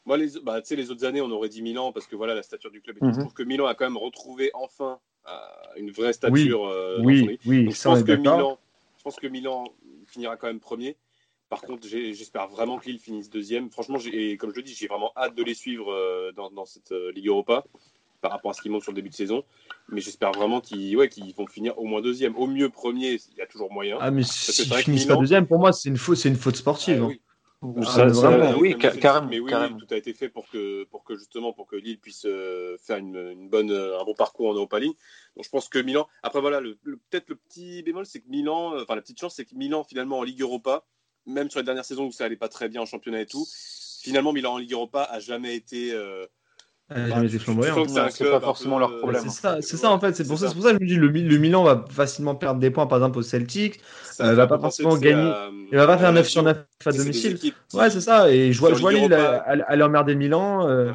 Moi, les, bah, les autres années, on aurait dit Milan parce que voilà, la stature du club. Et Je mhm. trouve que Milan a quand même retrouvé enfin euh, une vraie stature. Oui, oui, oui, je pense que Milan je pense que Milan finira quand même premier. Par contre, j'espère vraiment que Lille finisse deuxième. Franchement, et comme je le dis, j'ai vraiment hâte de les suivre euh, dans, cette euh, Ligue Europa par rapport à ce qu'ils montrent sur le début de saison. Mais j'espère vraiment qu'ils ouais, vont finir au moins deuxième. Au mieux premier, il y a toujours moyen. Ah, mais si ils finissent pas deuxième, pour moi, c'est une, faute, une faute sportive. Ah, hein. Ah, oui, carrément. Mais oui, tout a été fait pour que, pour que justement, pour que Lille puisse euh, faire une, bonne, un bon parcours en Europa League. Donc je pense que Milan. Après voilà, le, peut-être le petit bémol, c'est que Milan, euh, enfin la petite chance, c'est que Milan finalement en Ligue Europa, même sur les dernières saisons où ça allait pas très bien en championnat et tout, finalement Milan en Ligue Europa a jamais été euh, c'est pas forcément leur problème. C'est ça, c'est ça en fait. C'est pour ça, pour ça que je me dis le, le Milan va facilement perdre des points par exemple au Celtic. Euh, va pas forcément gagner. Il va pas faire 9 sur 9 à domicile. Ouais, c'est ça. Et je vois, je vois Lille aller emmerder le Milan. Euh.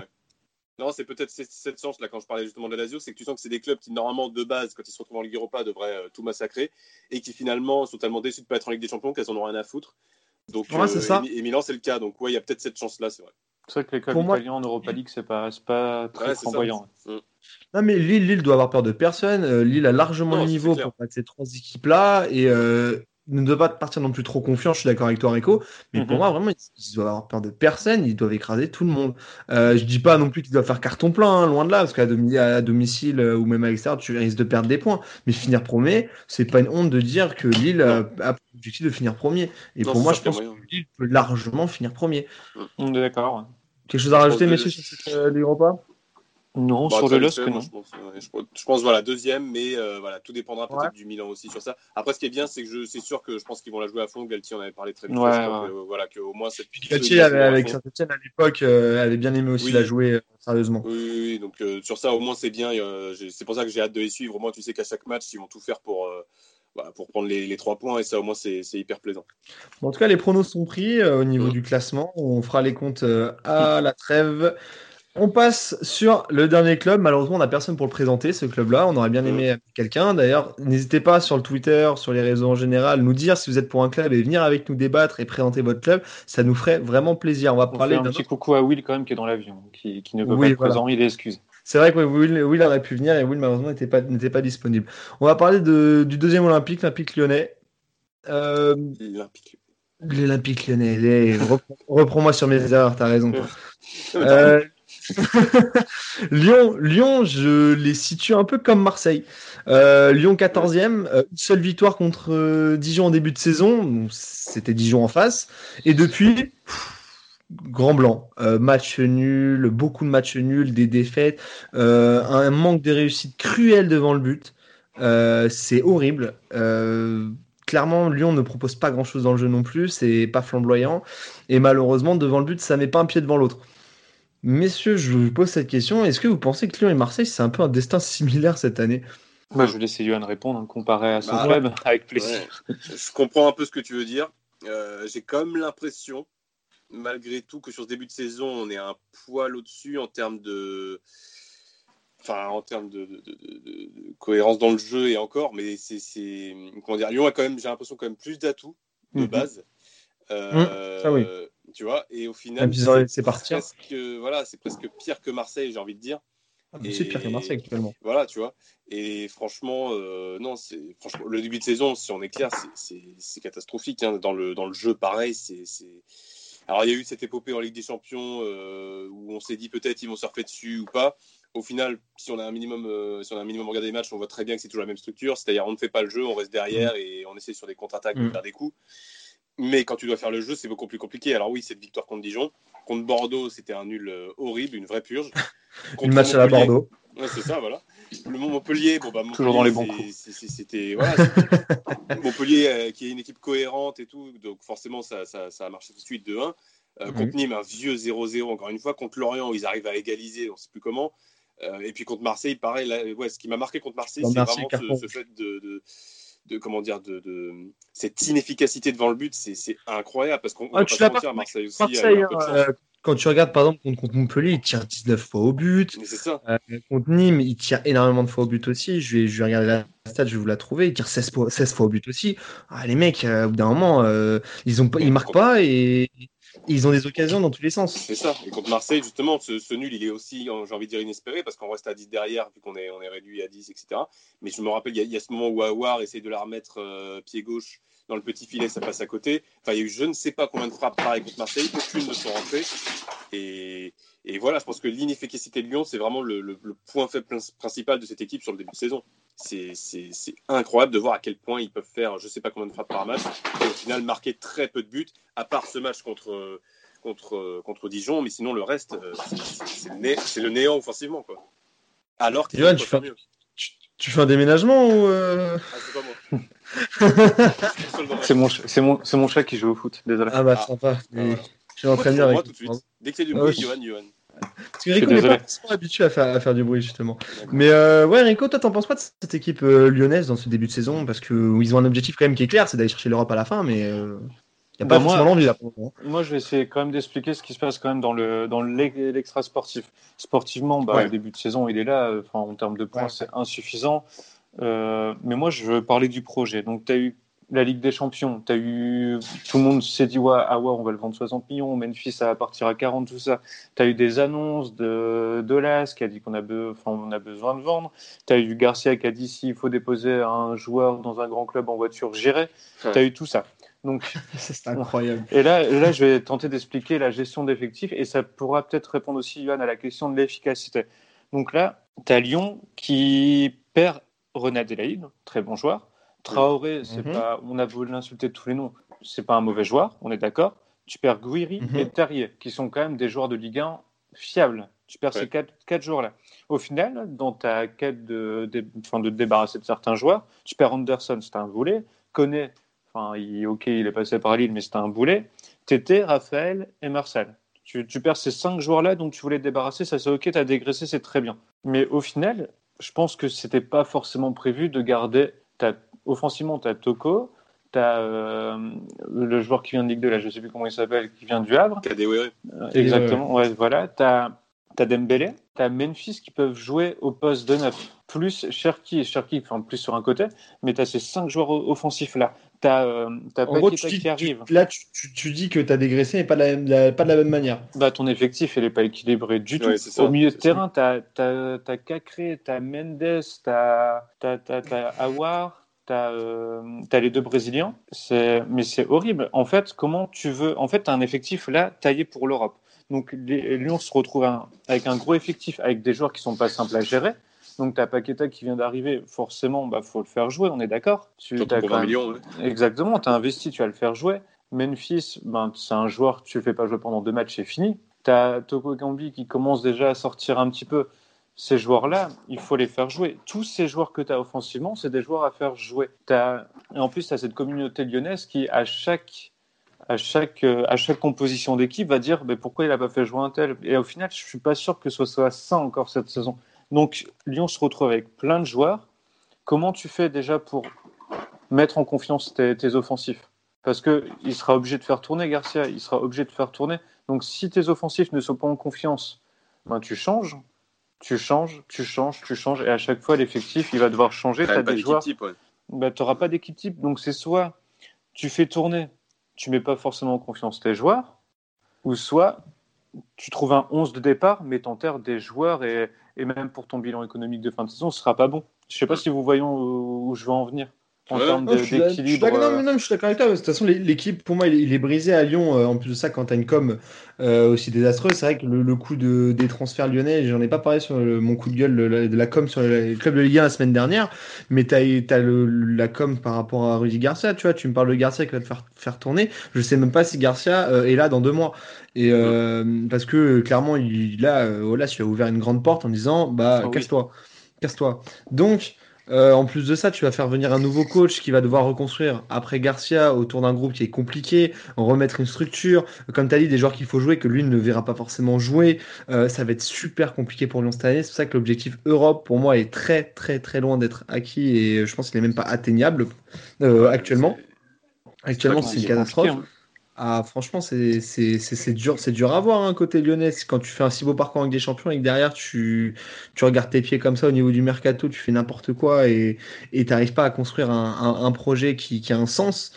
Non, c'est peut-être cette chance là quand je parlais justement de la Lazio, c'est que tu sens que c'est des clubs qui normalement de base, quand ils se retrouvent en Ligue Europa, devraient euh, tout massacrer et qui finalement sont tellement déçus de pas être en Ligue des Champions qu'elles en ont rien à foutre. Donc, ouais, ça. Et, et Milan, c'est le cas. Donc, ouais, il y a peut-être cette chance là, c'est vrai. C'est vrai que les clubs italiens en Europa League, c'est pas, pas très ouais, flamboyant. Mm. Non, mais Lille, Lille doit avoir peur de personne. Euh, Lille a largement le niveau pour battre ces trois équipes-là. Et euh, ne doit pas partir non plus trop confiant, je suis d'accord avec toi Rico, mais pour mhm. moi vraiment ils, doivent avoir peur de personne, ils doivent écraser tout le monde. Euh, je dis pas non plus qu'ils doivent faire carton plein, hein, loin de là, parce qu'à domicile euh, ou même à l'extérieur, tu risques de perdre des points. Mais finir premier, c'est pas une honte de dire que Lille a, a l'objectif de finir premier. Et pour moi, je pense que Lille peut largement finir premier. On est d'accord. Quelque chose à rajouter, messieurs, sur cette euh, Europa? Non, bah, sur le LOSC, non. Je pense, voilà, deuxième, mais euh, voilà, tout dépendra peut-être du Milan aussi sur ça. Après, ce qui est bien, c'est que c'est sûr que je pense qu'ils vont la jouer à fond. Galtier en avait parlé très bien. Ouais, voilà, que au moins cette Galtier avec Saint-Etienne à l'époque euh, avait bien aimé aussi la jouer euh, sérieusement. Oui, donc sur ça, au moins, c'est bien. c'est pour ça que j'ai hâte de les suivre. Au moins, tu sais qu'à chaque match, ils vont tout faire pour. Bah, pour prendre les, trois points et ça au moins c'est hyper plaisant. en tout cas les pronos sont pris au niveau mm. du classement. On fera les comptes à la trêve. On passe sur le dernier club. Malheureusement, on n'a personne pour le présenter, ce club-là. On aurait bien aimé quelqu'un. D'ailleurs, n'hésitez pas sur le Twitter, sur les réseaux en général, nous dire si vous êtes pour un club et venir avec nous débattre et présenter votre club. Ça nous ferait vraiment plaisir. On va parler. un petit coucou à Will quand même qui est dans l'avion, qui, ne peut pas être présent. Il excuse. C'est vrai que Will, aurait pu venir et Will malheureusement n'était pas, n'était pas disponible. On va parler du deuxième Olympique, l'Olympique lyonnais. Euh, L'Olympique lyonnais. Reprends-moi sur mes erreurs, t'as raison. Euh, Lyon, Lyon, je les situe un peu comme Marseille. Euh, Lyon 14e, euh, seule victoire contre euh, Dijon en début de saison, c'était Dijon en face. Et depuis, grand blanc. match nul, beaucoup de matchs nuls, des défaites, un manque de réussite cruel devant le but. c'est horrible. clairement, Lyon ne propose pas grand-chose dans le jeu non plus, c'est pas flamboyant. Et malheureusement, devant le but, ça met pas un pied devant l'autre. Messieurs, je vous pose cette question. Est-ce que vous pensez que Lyon et Marseille, c'est un peu un destin similaire cette année? Bah, Je vais laisser Johan répondre, hein, comparé à son bah, club, avec plaisir. Je comprends un peu ce que tu veux dire. Euh, j'ai quand même l'impression, malgré tout, que sur ce début de saison, on est un poil au-dessus en termes de. Enfin, en termes de, cohérence dans le jeu et encore, mais c'est. Comment dire Lyon a quand même, j'ai l'impression, quand même plus d'atouts de mhm. base. Euh, mmh, oui tu vois. Et au final, c'est presque, voilà, c'est presque pire que Marseille, j'ai envie de dire. Ah, c'est pire que Marseille actuellement. Voilà, tu vois. Et franchement, euh, non, c'est franchement le début de saison, si on est clair, c'est catastrophique. Hein. Dans le dans le jeu, pareil, c'est alors il y a eu cette épopée en Ligue des Champions euh, où on s'est dit peut-être ils vont surfer dessus ou pas. Au final, si on a un minimum, euh, si on a un minimum regardé les matchs, on voit très bien que c'est toujours la même structure. C'est-à-dire on ne fait pas le jeu, on reste derrière mmh. et on essaie sur des contre-attaques de mmh. faire des coups. Mais quand tu dois faire le jeu, c'est beaucoup plus compliqué. Alors oui, cette victoire contre Dijon. Contre Bordeaux, c'était un nul euh, horrible, une vraie purge. Une match à la Bordeaux. Ouais, c'est ça, voilà. Le Montpellier, bon, bah, Montpellier, toujours dans les bons C'était voilà, Montpellier euh, qui est une équipe cohérente et tout, donc forcément ça, ça, ça a marché tout de suite 2-1. Euh, mhm. Contre Nîmes, un vieux 0-0 encore une fois. Contre Lorient, ils arrivent à égaliser, on ne sait plus comment. et puis contre Marseille, pareil. Là, ouais, ce qui m'a marqué contre Marseille, c'est vraiment ce, fait de de comment dire de, de, cette inefficacité devant le but, c'est incroyable parce qu'on ah, tu pas à Marseille aussi. Marseille, euh, quand tu regardes par exemple contre, Montpellier, il tire 19 fois au but. Ça. Euh, contre Nîmes, il tire énormément de fois au but aussi. Je vais, je vais regarder la stat, je vais vous la trouver. Il tire 16 fois, 16 fois au but aussi. Ah, les mecs, euh, au bout d'un moment, ils ont ils marquent pas et ils ont des occasions dans tous les sens. C'est ça. Et contre Marseille, justement, ce, nul, il est aussi, j'ai envie de dire, inespéré parce qu'on reste à 10 derrière, vu qu'on est, on est réduit à 10, etc. Mais je me rappelle, il y a, ce moment où Aouar essaye de la remettre euh, pied gauche dans le petit filet, ça passe à côté. Enfin, il y a eu je ne sais pas combien de frappes pareilles contre Marseille, aucune ne sont rentrées. Et, et voilà, je pense que l'inefficacité de Lyon, c'est vraiment le, le, point faible principal de cette équipe sur le début de saison. C'est incroyable de voir à quel point ils peuvent faire je ne sais pas combien de frappes par match et au final marquer très peu de buts, à part ce match contre, contre, contre Dijon, mais sinon le reste, euh, c'est le, néant offensivement. Quoi. Alors tu, fais, tu, fais un déménagement ou euh... ah, c'est mon, mon, mon, chat qui joue au foot, désolé. Ah bah sympa. Ah, je suis en train de dire avec. Dès que c'est du bruit, Johan, Johan. Parce que Rico n'est pas habitué à faire, à faire du bruit, justement. Mais euh, ouais, Rico, toi, t'en penses pas de cette équipe euh, lyonnaise dans ce début de saison? Parce qu'ils ont un objectif quand même qui est clair, c'est d'aller chercher l'Europe à la fin, mais il euh, n'y a pas bah, forcément l'envie là. Moi, je vais essayer quand même d'expliquer ce qui se passe quand même dans le dans l'extra sportif. Sportivement, bah, le début de saison, il est là. Enfin, en termes de points, c'est insuffisant. mais moi, je veux parler du projet. Donc, tu as eu la Ligue des Champions, as eu tout le monde s'est dit ouais, ah ouais, on va le vendre 60 millions, Memphis ça va partir à 40 tout ça. Tu as eu des annonces de Dolas qui a dit qu'on a, on a besoin de vendre. Tu as eu Garcia qui a dit s'il faut déposer un joueur dans un grand club en voiture, j'irai. Tu as eu tout ça. Donc c'est incroyable. Et là là je vais tenter d'expliquer la gestion d'effectifs et ça pourra peut-être répondre aussi Johan à la question de l'efficacité. Donc là, tu as Lyon qui perd René Adelaide, très bon joueur Traoré, c'est mhm. pas, on a voulu l'insulter de tous les noms, c'est pas un mauvais joueur, on est d'accord. Tu perds Guiri mhm. et Terrier, qui sont quand même des joueurs de Ligue 1 fiables. Tu perds ces quatre, quatre joueurs-là. Au final, dans ta quête de, de, de, débarrasser de certains joueurs, tu perds Anderson, c'est un boulet. Connaît, enfin, il, ok, il est passé par Lille, mais c'était un boulet. Tété, Raphaël et Marcel. Tu, tu perds ces cinq joueurs-là dont tu voulais te débarrasser, ça c'est ok, tu as dégraissé, c'est très bien. Mais au final, je pense que c'était pas forcément prévu de garder ta offensivement, tu as Toko, tu as euh, le joueur qui vient de Ligue 2, là, je ne sais plus comment il s'appelle, qui vient du Havre. Euh, exactement, ouais, voilà. Tu as, as, Dembélé, tu as Memphis qui peuvent jouer au poste de neuf, plus Cherki, Cherki enfin plus sur un côté, mais tu as ces cinq joueurs offensifs là. Tu as, euh, qui arrive. là, tu, dis que tu as dégraissé, mais pas de la, pas de la même manière. Bah, ton effectif, il n'est pas équilibré du tout. Au milieu de terrain, tu as, as, as Cacré, tu as Mendes, tu as, as, Awar, tu as, euh, les deux Brésiliens, mais c'est horrible. En fait, comment tu veux. En fait, as un effectif là taillé pour l'Europe. Donc Lyon se retrouve avec un gros effectif, avec des joueurs qui sont pas simples à gérer. Donc tu as Paqueta qui vient d'arriver, forcément, bah faut le faire jouer, on est d'accord. Tu as 20 millions. Exactement, tu as investi, tu vas le faire jouer. Memphis, ben, c'est un joueur, tu le fais pas jouer pendant deux matchs, c'est fini. Tu as Toko Gambi qui commence déjà à sortir un petit peu. Ces joueurs-là, il faut les faire jouer. Tous ces joueurs que tu as offensivement, c'est des joueurs à faire jouer. As... Et en plus, tu as cette communauté lyonnaise qui, à chaque, à chaque, euh, à chaque composition d'équipe, va dire mais pourquoi il n'a pas fait jouer un tel? Et au final, je suis pas sûr que ce soit ça encore cette saison. Donc, Lyon se retrouve avec plein de joueurs. Comment tu fais déjà pour mettre en confiance tes, tes offensifs? Parce qu'il sera obligé de faire tourner Garcia, il sera obligé de faire tourner. Donc, si tes offensifs ne sont pas en confiance, ben, tu changes tu changes, tu changes, tu changes, et à chaque fois, l'effectif, il va devoir changer. Tu des joueurs. Bah, tu n'auras pas d'équipe type. Donc, c'est soit tu fais tourner, tu mets pas forcément en confiance tes joueurs, ou soit tu trouves un 11 de départ, mais t'enterres des joueurs, et, et, même pour ton bilan économique de fin de saison, ce sera pas bon. Je sais pas si vous voyez où je veux en venir en termes d'équilibre. Je suis d'accord avec toi. De toute façon, l'équipe, pour moi, il, est brisé à Lyon. Euh, en plus de ça, quand tu as une com euh, aussi désastreuse, c'est vrai que le, coup de, des transferts lyonnais, j'en ai pas parlé sur mon coup de gueule de la com sur le club de Ligue 1 la semaine dernière, mais tu as, as la com par rapport à Rudy Garcia. Tu vois, tu me parles de Garcia qui va te faire, faire tourner. Je sais même pas si Garcia euh, est là dans deux mois. Et parce que clairement, il, là, Olas, il a ouvert une grande porte en disant bah, ah casse-toi. Casse-toi. Donc, euh, en plus de ça, tu vas faire venir un nouveau coach qui va devoir reconstruire après Garcia autour d'un groupe qui est compliqué, remettre une structure. Comme tu as dit, des joueurs qu'il faut jouer que lui ne verra pas forcément jouer. Euh, ça va être super compliqué pour Lyon cette année. C'est pour ça que l'objectif Europe, pour moi, est très, très, très loin d'être acquis et je pense qu'il n'est même pas atteignable euh, actuellement. Actuellement, c'est une catastrophe. Hein. Ah, franchement, c'est dur, dur à voir hein, côté lyonnais. Quand tu fais un si beau parcours avec des champions et que derrière tu, tu regardes tes pieds comme ça au niveau du mercato, tu fais n'importe quoi et tu n'arrives pas à construire un, un, projet qui, qui, a un sens.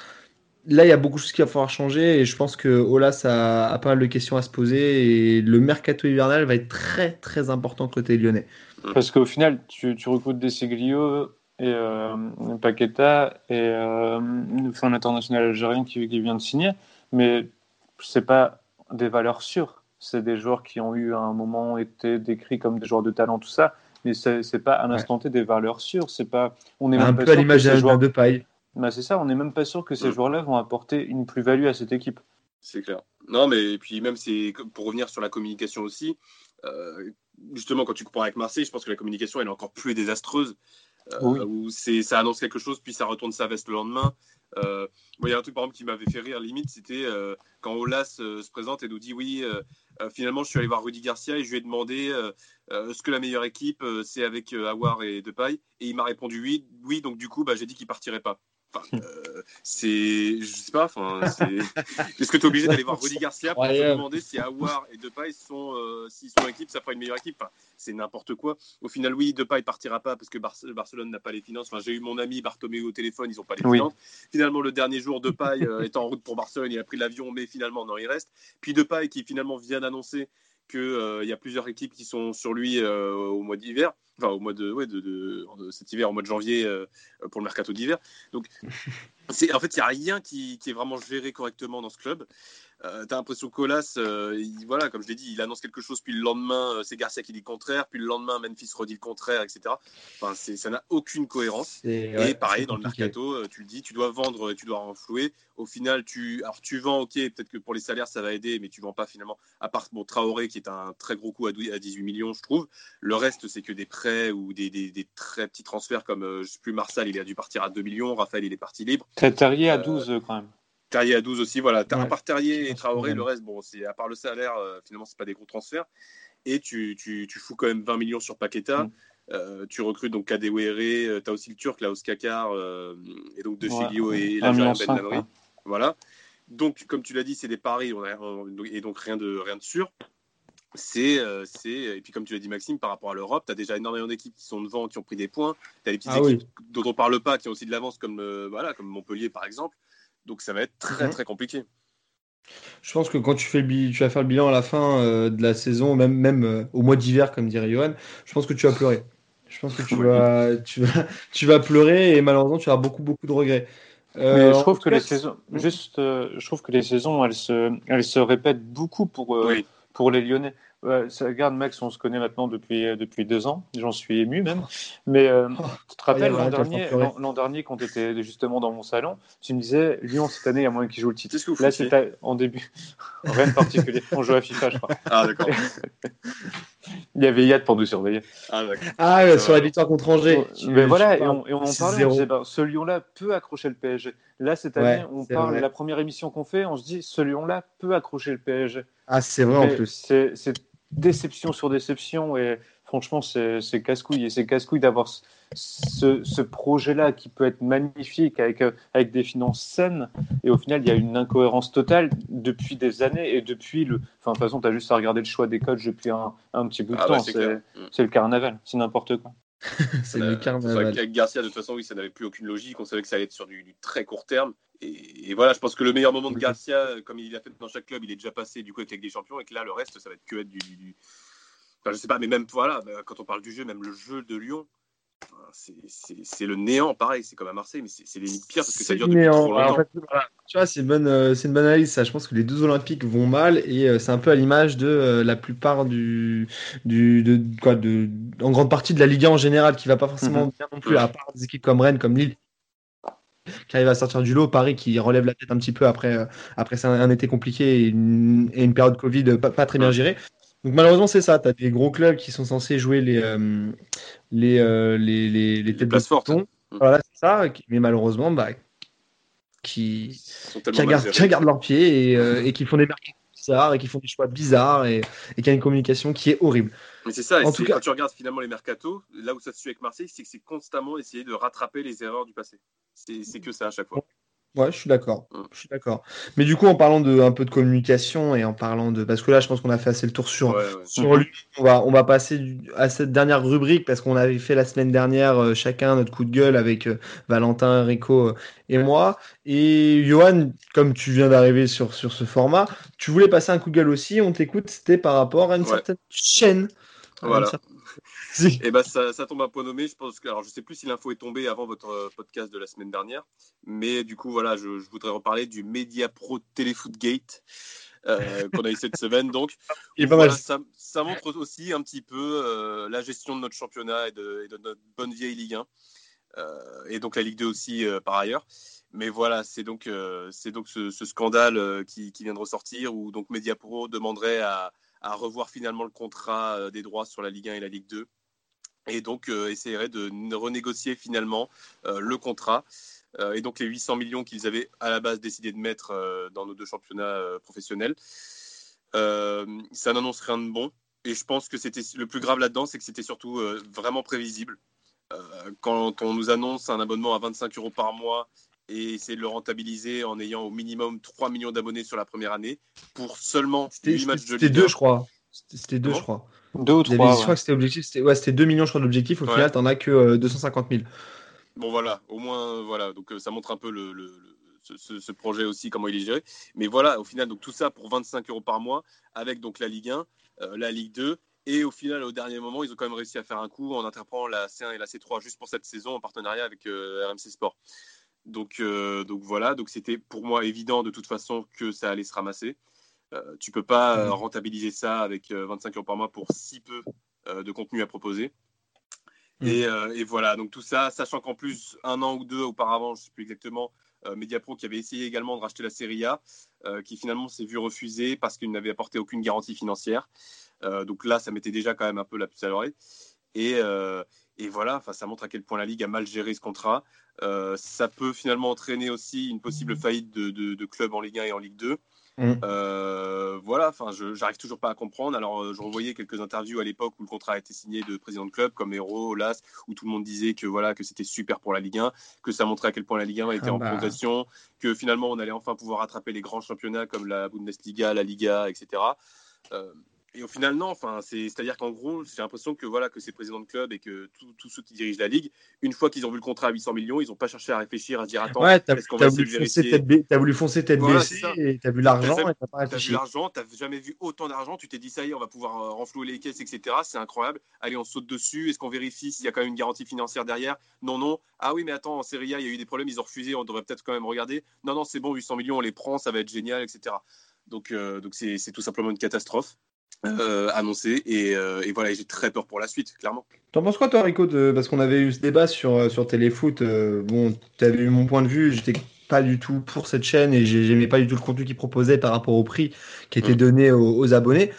Là, il y a beaucoup de choses qui va falloir changer et je pense que Olas a, a pas mal de questions à se poser et le mercato hivernal va être très très important côté lyonnais. Parce qu'au final, tu, tu recrutes des Seglio et euh, Paqueta et euh, un international algérien qui, qui vient de signer mais c'est pas des valeurs sûres. C'est des joueurs qui ont eu à un moment été décrits comme des joueurs de talent, tout ça, mais c'est pas à l'instant T des valeurs sûres. C'est pas, on est un peu à l'image d'un joueur de paille. Bah c'est ça, on n'est même pas sûr que ces joueurs-là vont apporter une plus-value à cette équipe. C'est clair. Non, mais puis même c'est pour revenir sur la communication aussi. Euh, justement, quand tu compares avec Marseille, je pense que la communication elle est encore plus désastreuse. Euh, où ça annonce quelque chose, puis ça retourne sa veste le lendemain. Euh, il y a un truc par exemple qui m'avait fait rire limite, c'était euh, quand Olas euh, se présente et nous dit oui, finalement je suis allé voir Rudy Garcia et je lui ai demandé est-ce que la meilleure équipe c'est avec Awar et Depay et il m'a répondu oui, oui donc du coup bah, j'ai dit qu'il partirait pas. Euh, c'est, je sais pas, enfin, est-ce que tu es obligé d'aller voir Rudy Garcia pour te demander si Awar et Depay sont, euh, s'ils sont équipe, ça fera une meilleure équipe C'est n'importe quoi. Au final, oui, Depay partira pas parce que Barcelone n'a pas les finances. Enfin, j'ai eu mon ami Bartomeu au téléphone, ils ont pas les finances. Finalement, le dernier jour, Depay euh, est en route pour Barcelone, il a pris l'avion, mais finalement, non, il reste. Puis Depay qui finalement vient d'annoncer qu'il euh, y a plusieurs équipes qui sont sur lui euh, au mois d'hiver, enfin au mois de, ouais, de, de, cet hiver, au mois de janvier euh, pour le mercato d'hiver. Donc, en fait, il n'y a rien qui, qui, est vraiment géré correctement dans ce club. Euh, tu as l'impression que Colas, euh, voilà, comme je l'ai dit, il annonce quelque chose, puis le lendemain, euh, c'est Garcia qui dit le contraire, puis le lendemain, Memphis redit le contraire, etc. Enfin, ça n'a aucune cohérence. Et pareil, dans le mercato, tu le dis, tu dois vendre, tu dois renflouer. Au final, tu, alors, tu vends, ok, peut-être que pour les salaires, ça va aider, mais tu vends pas finalement, à part bon, Traoré, qui est un très gros coup à 18 millions, je trouve. Le reste, c'est que des prêts ou des, des, très petits transferts, comme, je sais plus, Marsal, il a dû partir à 2 millions, Raphaël, il est parti libre. Terrier à 12 quand même. Terrier à 12 aussi, voilà. À part Terrier et Traoré, le reste, bon, c'est à part le salaire, euh, finalement, c'est pas des gros transferts. Et tu, tu, tu, fous quand même 20 millions sur Paqueta. Mm. Euh, tu recrutes donc Kadewere, euh, tu as aussi le Turc, Laos Kakar, et donc De Chilio et la Ben Voilà. Donc, comme tu l'as dit, c'est des paris, et donc rien de, rien de sûr. C'est, et puis comme tu l'as dit Maxime, par rapport à l'Europe, tu as déjà énormément d'équipes qui sont devant, qui ont pris des points. Tu as des petites ah équipes dont on parle pas, qui ont aussi de l'avance, comme, voilà, comme Montpellier par exemple. Donc ça va être très mhm. très compliqué. Je pense que quand tu, fais le, tu vas faire le bilan à la fin euh, de la saison, même, même euh, au mois d'hiver, comme dirait Johan, je pense que tu vas pleurer. Je pense que tu, vas, tu, vas, tu vas pleurer et malheureusement tu auras beaucoup beaucoup de regrets. Euh, je trouve que les saisons, juste, je trouve que les saisons, elles se, elles se répètent beaucoup pour, pour les Lyonnais. Ça, regarde, Max, on se connaît maintenant depuis, euh, depuis deux ans. J'en suis ému même. Mais euh, oh, tu te rappelles l'an dernier, quand tu étais justement dans mon salon, tu me disais Lyon, cette année, il y a moyen qu'ils jouent le titre. Là, c'était en début. Rien de particulier. On joue à FIFA, je crois. Ah, d'accord. il y avait Yad pour nous surveiller. Ah, ah sur la victoire contre Angers. Mais voilà, et on, et on en parlait. On disait, ben, ce Lyon-là peut accrocher le PSG. Là, cette année, on parle, la première émission qu'on fait, on se dit, ce Lyon-là peut accrocher le PSG. Ah, c'est vrai en plus. C'est déception sur déception et franchement, c'est casse-couille. Et c'est casse-couille d'avoir ce, ce projet-là qui peut être magnifique avec, avec des finances saines. Et au final, il y a une incohérence totale depuis des années et depuis le. Enfin, de toute façon, tu as juste à regarder le choix des coachs depuis un, un petit bout de ah temps. c'est le carnaval, c'est n'importe quoi. c'est le carnaval. Avec Garcia, de toute façon, oui, ça n'avait plus aucune logique. On savait que ça allait être sur du, très court terme. Et, voilà, je pense que le meilleur moment de Garcia, comme il l'a fait dans chaque club, il est déjà passé du coup avec des champions. Et que là, le reste, ça va être que être du. du... Enfin, je sais pas, mais même voilà, bah, quand on parle du jeu, même le jeu de Lyon, c'est le néant, pareil, c'est comme à Marseille, mais c'est limite pire parce que ça dure depuis trop longtemps. tu vois, c'est une, bonne, euh, une bonne analyse, ça. Je pense que les deux Olympiques vont mal et euh, c'est un peu à l'image de euh, la plupart du, du de, quoi, de, en grande partie de la Ligue 1 en général qui va pas forcément mhm. bien non plus, à part des équipes comme Rennes, comme Lille qui arrive à sortir du lot, Paris qui relève la tête un petit peu après, après un, été compliqué et une, et une période Covid pas, pas très bien gérée. Donc malheureusement, c'est ça. Tu as des gros clubs qui sont censés jouer les, euh, les, euh, les, les, les, têtes places fortes. Voilà, c'est ça. Mais malheureusement, bah, qui, qui, regardent, leurs pieds et, euh, et qui font des marques bizarres et qui font des choix bizarres et, et qui a une communication qui est horrible. Mais c'est ça, en tout cas... quand tu regardes finalement les mercatos, là où ça se suit avec Marseille, c'est que c'est constamment essayer de rattraper les erreurs du passé. C'est que ça à chaque fois. Ouais, je suis d'accord. Mm. Je suis d'accord. Mais du coup, en parlant de un peu de communication et en parlant de parce que là, je pense qu'on a fait assez le tour sur sur lui. On va on va passer à cette dernière rubrique parce qu'on avait fait la semaine dernière euh, chacun notre coup de gueule avec euh, Valentin, Rico euh, et moi. Et Johan, comme tu viens d'arriver sur sur ce format, tu voulais passer un coup de gueule aussi. On t'écoute. C'était par rapport à une certaine chaîne. Voilà. Et eh ben ça, ça, tombe un peu nommé. Je pense que, alors je sais plus si l'info est tombée avant votre euh, podcast de la semaine dernière, mais du coup voilà, je, voudrais reparler du Media Pro Telefootgate euh, qu'on a eu cette semaine. Donc, ça, ça, montre aussi un petit peu euh, la gestion de notre championnat et de, notre bonne vieille Ligue 1. Euh, et donc la Ligue 2 aussi par ailleurs. Mais voilà, c'est donc, c'est donc ce, scandale qui, qui, vient de ressortir où donc Mediapro demanderait à, à revoir finalement le contrat des droits sur la Ligue 1 et la Ligue 2 et donc euh, essayerait de renégocier finalement euh, le contrat. Euh, et donc les 800 millions qu'ils avaient à la base décidé de mettre dans nos deux championnats professionnels. ça n'annonce rien de bon. Et je pense que c'était le plus grave là-dedans, c'est que c'était surtout vraiment prévisible. quand on nous annonce un abonnement à 25 euros par mois et essayer de le rentabiliser en ayant au minimum 3 millions d'abonnés sur la première année pour seulement 8 matchs de C'était deux, je crois. C'était deux, je crois. Deux ou trois. Je crois que c'était objectif. C'était ouais, 2 millions, je crois, d'objectifs. Au final, final, t'en as que 250 euh, 000. Bon, voilà. Au moins, voilà. Donc, euh, ça montre un peu le, le, ce, projet aussi, comment il est géré. Mais voilà, au final, donc tout ça pour 25 euros par mois, avec donc la Ligue 1, euh, la Ligue 2. Et au final, au dernier moment, ils ont quand même réussi à faire un coup en interprétant la C1 et la C3 juste pour cette saison en partenariat avec RMC Sport. Donc, donc voilà, donc c'était pour moi évident de toute façon que ça allait se ramasser. Euh, tu peux pas euh, rentabiliser ça avec 25 euh, euros par mois pour si peu de contenu à proposer. Mm. Et, voilà, donc tout ça, sachant qu'en plus, un an ou deux auparavant, je ne sais plus exactement, Mediapro qui avait essayé également de racheter la Serie A, qui finalement s'est vu refuser parce qu'il n'avait apporté aucune garantie financière. donc là, ça mettait déjà quand même un peu la puce à l'oreille. Et, et, voilà, ça montre à quel point la Ligue a mal géré ce contrat. ça peut finalement entraîner aussi une possible faillite de, de, de clubs en Ligue 1 et en Ligue 2. Mm. Euh, voilà, enfin, je j'arrive toujours pas à comprendre. Alors, euh, je revoyais quelques interviews à l'époque où le contrat a été signé de président de club, comme Héros, Las, où tout le monde disait que voilà que c'était super pour la Ligue 1, que ça montrait à quel point la Ligue 1 était ah en bah. progression, que finalement on allait enfin pouvoir rattraper les grands championnats comme la Bundesliga, la Liga, etc. Et au final, non. Enfin, c'est-à-dire qu'en gros, j'ai l'impression que voilà que ces présidents de club et que tous ceux qui dirigent la ligue, une fois qu'ils ont vu le contrat à 800 millions, ils n'ont pas cherché à réfléchir, à se dire attends, ouais, est-ce qu'on va voulu, as voulu foncer tête voilà, baissée et t'as vu l'argent et t'as pas réfléchi. T'as vu l'argent, t'as jamais vu autant d'argent, tu t'es dit ça y est, on va pouvoir euh, renflouer les caisses, etc. C'est incroyable. Allez, on saute dessus. Est-ce qu'on vérifie s'il y a quand même une garantie financière derrière? Non, non. Ah oui, mais attends, en Serie A, il y a eu des problèmes, ils ont refusé. On devrait peut-être quand même regarder. Non, non, c'est bon, 800 millions, on les prend, ça va être génial, etc. Donc, euh, donc c'est tout simplement une catastrophe. Euh, annoncé. Et, et voilà, j'ai très peur pour la suite, clairement. T'en penses quoi, toi, Rico Parce qu'on avait eu ce débat sur, sur Téléfoot. bon, tu avais eu mon point de vue. J'étais pas du tout pour cette chaîne et j'aimais pas du tout le contenu qu'ils proposaient par rapport au prix qui était mm. donné aux, abonnés.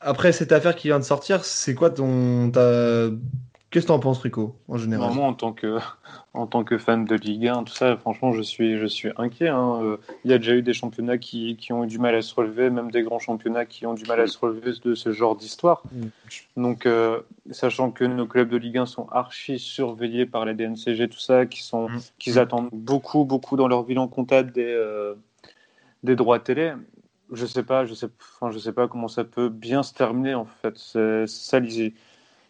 Après cette affaire qui vient de sortir, c'est quoi ton. Qu'est-ce que tu en penses, Rico, en général? Moi, en tant, que, en tant que fan de Ligue 1, tout ça, franchement, je suis, je suis inquiet. Hein. Euh, il y a déjà eu des championnats qui, qui, ont eu du mal à se relever, même des grands championnats qui ont du mal à se relever de ce genre d'histoire. Mm. Donc, euh, sachant que nos clubs de Ligue 1 sont archi surveillés par la DNCG, tout ça, qui sont, mm. qu'ils attendent beaucoup, beaucoup dans leur bilan comptable des, euh, des droits télé, je sais pas, je sais, enfin, je sais pas comment ça peut bien se terminer en fait. C'est ça l'idée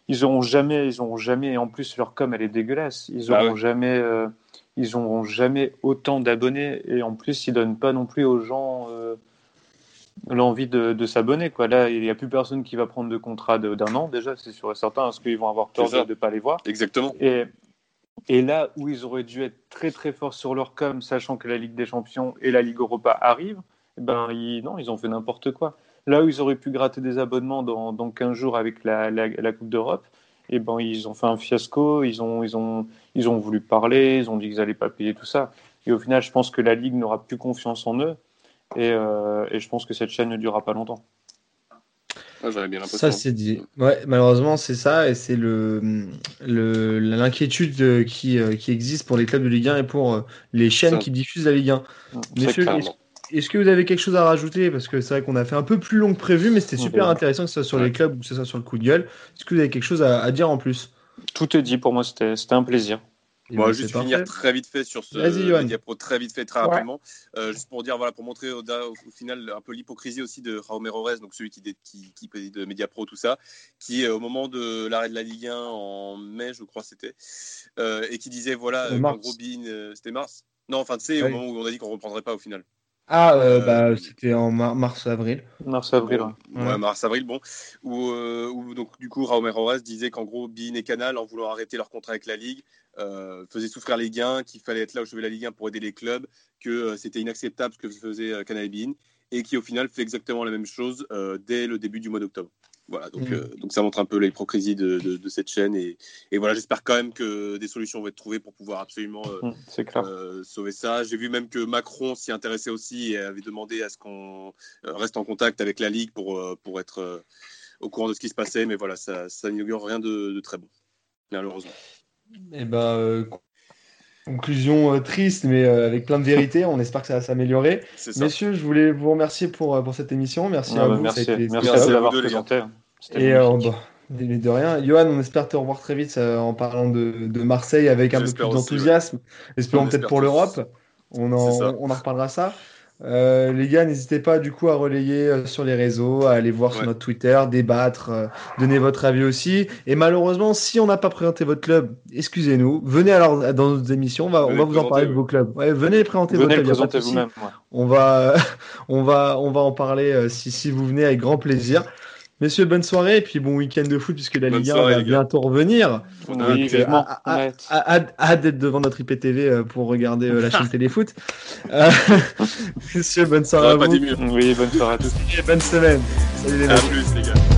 ils auront jamais, ils auront jamais, et en plus leur com elle est dégueulasse. Ils bah auront jamais, euh, ils auront jamais autant d'abonnés et en plus ils donnent pas non plus aux gens euh, l'envie de, de s'abonner quoi. Là il n'y a plus personne qui va prendre de contrat d'un an déjà, c'est sûr et certain, parce qu'ils vont avoir peur de ne pas les voir. Exactement. Et et là où ils auraient dû être très très forts sur leur com, sachant que la Ligue des Champions et la Ligue Europa arrivent, eh ben ils, non, ils ont fait n'importe quoi. Là où ils auraient pu gratter des abonnements dans, dans 15 jours avec la, la, Coupe d'Europe, eh ben, ils ont fait un fiasco, ils ont, ils, ont, ils ont voulu parler, ils ont dit qu'ils n'allaient pas payer tout ça. Et au final, je pense que la Ligue n'aura plus confiance en eux. Et, euh, et, je pense que cette chaîne ne durera pas longtemps. Ah, ça, c'est dit. Ouais, malheureusement, c'est ça. Et c'est l'inquiétude le, qui, euh, qui existe pour les clubs de Ligue 1 et pour euh, les chaînes qui diffusent la Ligue 1. Messieurs, est-ce que vous avez quelque chose à rajouter? Parce que c'est vrai qu'on a fait un peu plus long que prévu, mais c'était super intéressant que ce soit sur les clubs ou que ce soit sur le coup de gueule. Est-ce que vous avez quelque chose à, dire en plus? Tout est dit pour moi, c'était un plaisir. Moi, juste finir très vite fait sur ce diapo, très vite fait, très rapidement. Euh, juste pour dire, voilà, pour montrer au, final un peu l'hypocrisie aussi de Jaume Rores, donc celui qui, qui, qui préside Mediapro, tout ça, qui au moment de l'arrêt de la Ligue 1 en mai, je crois c'était, euh, et qui disait voilà, euh, Robin, c'était mars? Non, enfin, tu sais, au moment où on a dit qu'on reprendrait pas au final. Ah, euh, bah, euh, c'était en mars-avril. Mars-avril, ouais. mars-avril, bon. Où, euh, donc, du coup, Raúl Rojas disait qu'en gros, Bean et Canal, en voulant arrêter leur contrat avec la Ligue, faisaient souffrir les gains, qu'il fallait être là au chevet de la Ligue 1 pour aider les clubs, que c'était inacceptable ce que faisait Canal et Bean, et qui au final fait exactement la même chose dès le début du mois d'octobre. Voilà, donc, mm. euh, donc ça montre un peu l'hypocrisie de, de, cette chaîne. Et, et voilà, j'espère quand même que des solutions vont être trouvées pour pouvoir absolument euh, mm, euh, sauver ça. J'ai vu même que Macron s'y intéressait aussi et avait demandé à ce qu'on reste en contact avec la Ligue pour, pour être au courant de ce qui se passait. Mais voilà, ça, ça n'inaugure rien de, très bon, malheureusement. Et eh ben, conclusion triste, mais avec plein de vérité. On espère que ça va s'améliorer. Messieurs, je voulais vous remercier pour, pour cette émission. Merci à bah, vous. Merci, merci à vous d'avoir présenté. Et euh, bah, de rien. Johan, on espère te revoir très vite euh, en parlant de, de, Marseille avec un peu plus d'enthousiasme. Espérons peut-être pour l'Europe. On en, on en reparlera ça. Euh, les gars, n'hésitez pas du coup à relayer euh, sur les réseaux, à aller voir sur notre Twitter, débattre, euh, donner votre avis aussi. Et malheureusement, si on n'a pas présenté votre club, excusez-nous. Venez alors dans nos émissions, on va, on va vous en parler de vos clubs. Ouais, venez présenter venez votre club. vous-même. On va, on va, on va en parler si, si vous venez avec grand plaisir. Messieurs, bonne soirée et puis bon week-end de foot puisque la Ligue 1 va bientôt revenir. Oui, hâte d'être devant notre IPTV euh, pour regarder euh, la chaîne Téléfoot. Euh, messieurs, bonne soirée à vous. Oui, bonne soirée à tous. Et bonne semaine. Salut les À plus les gars.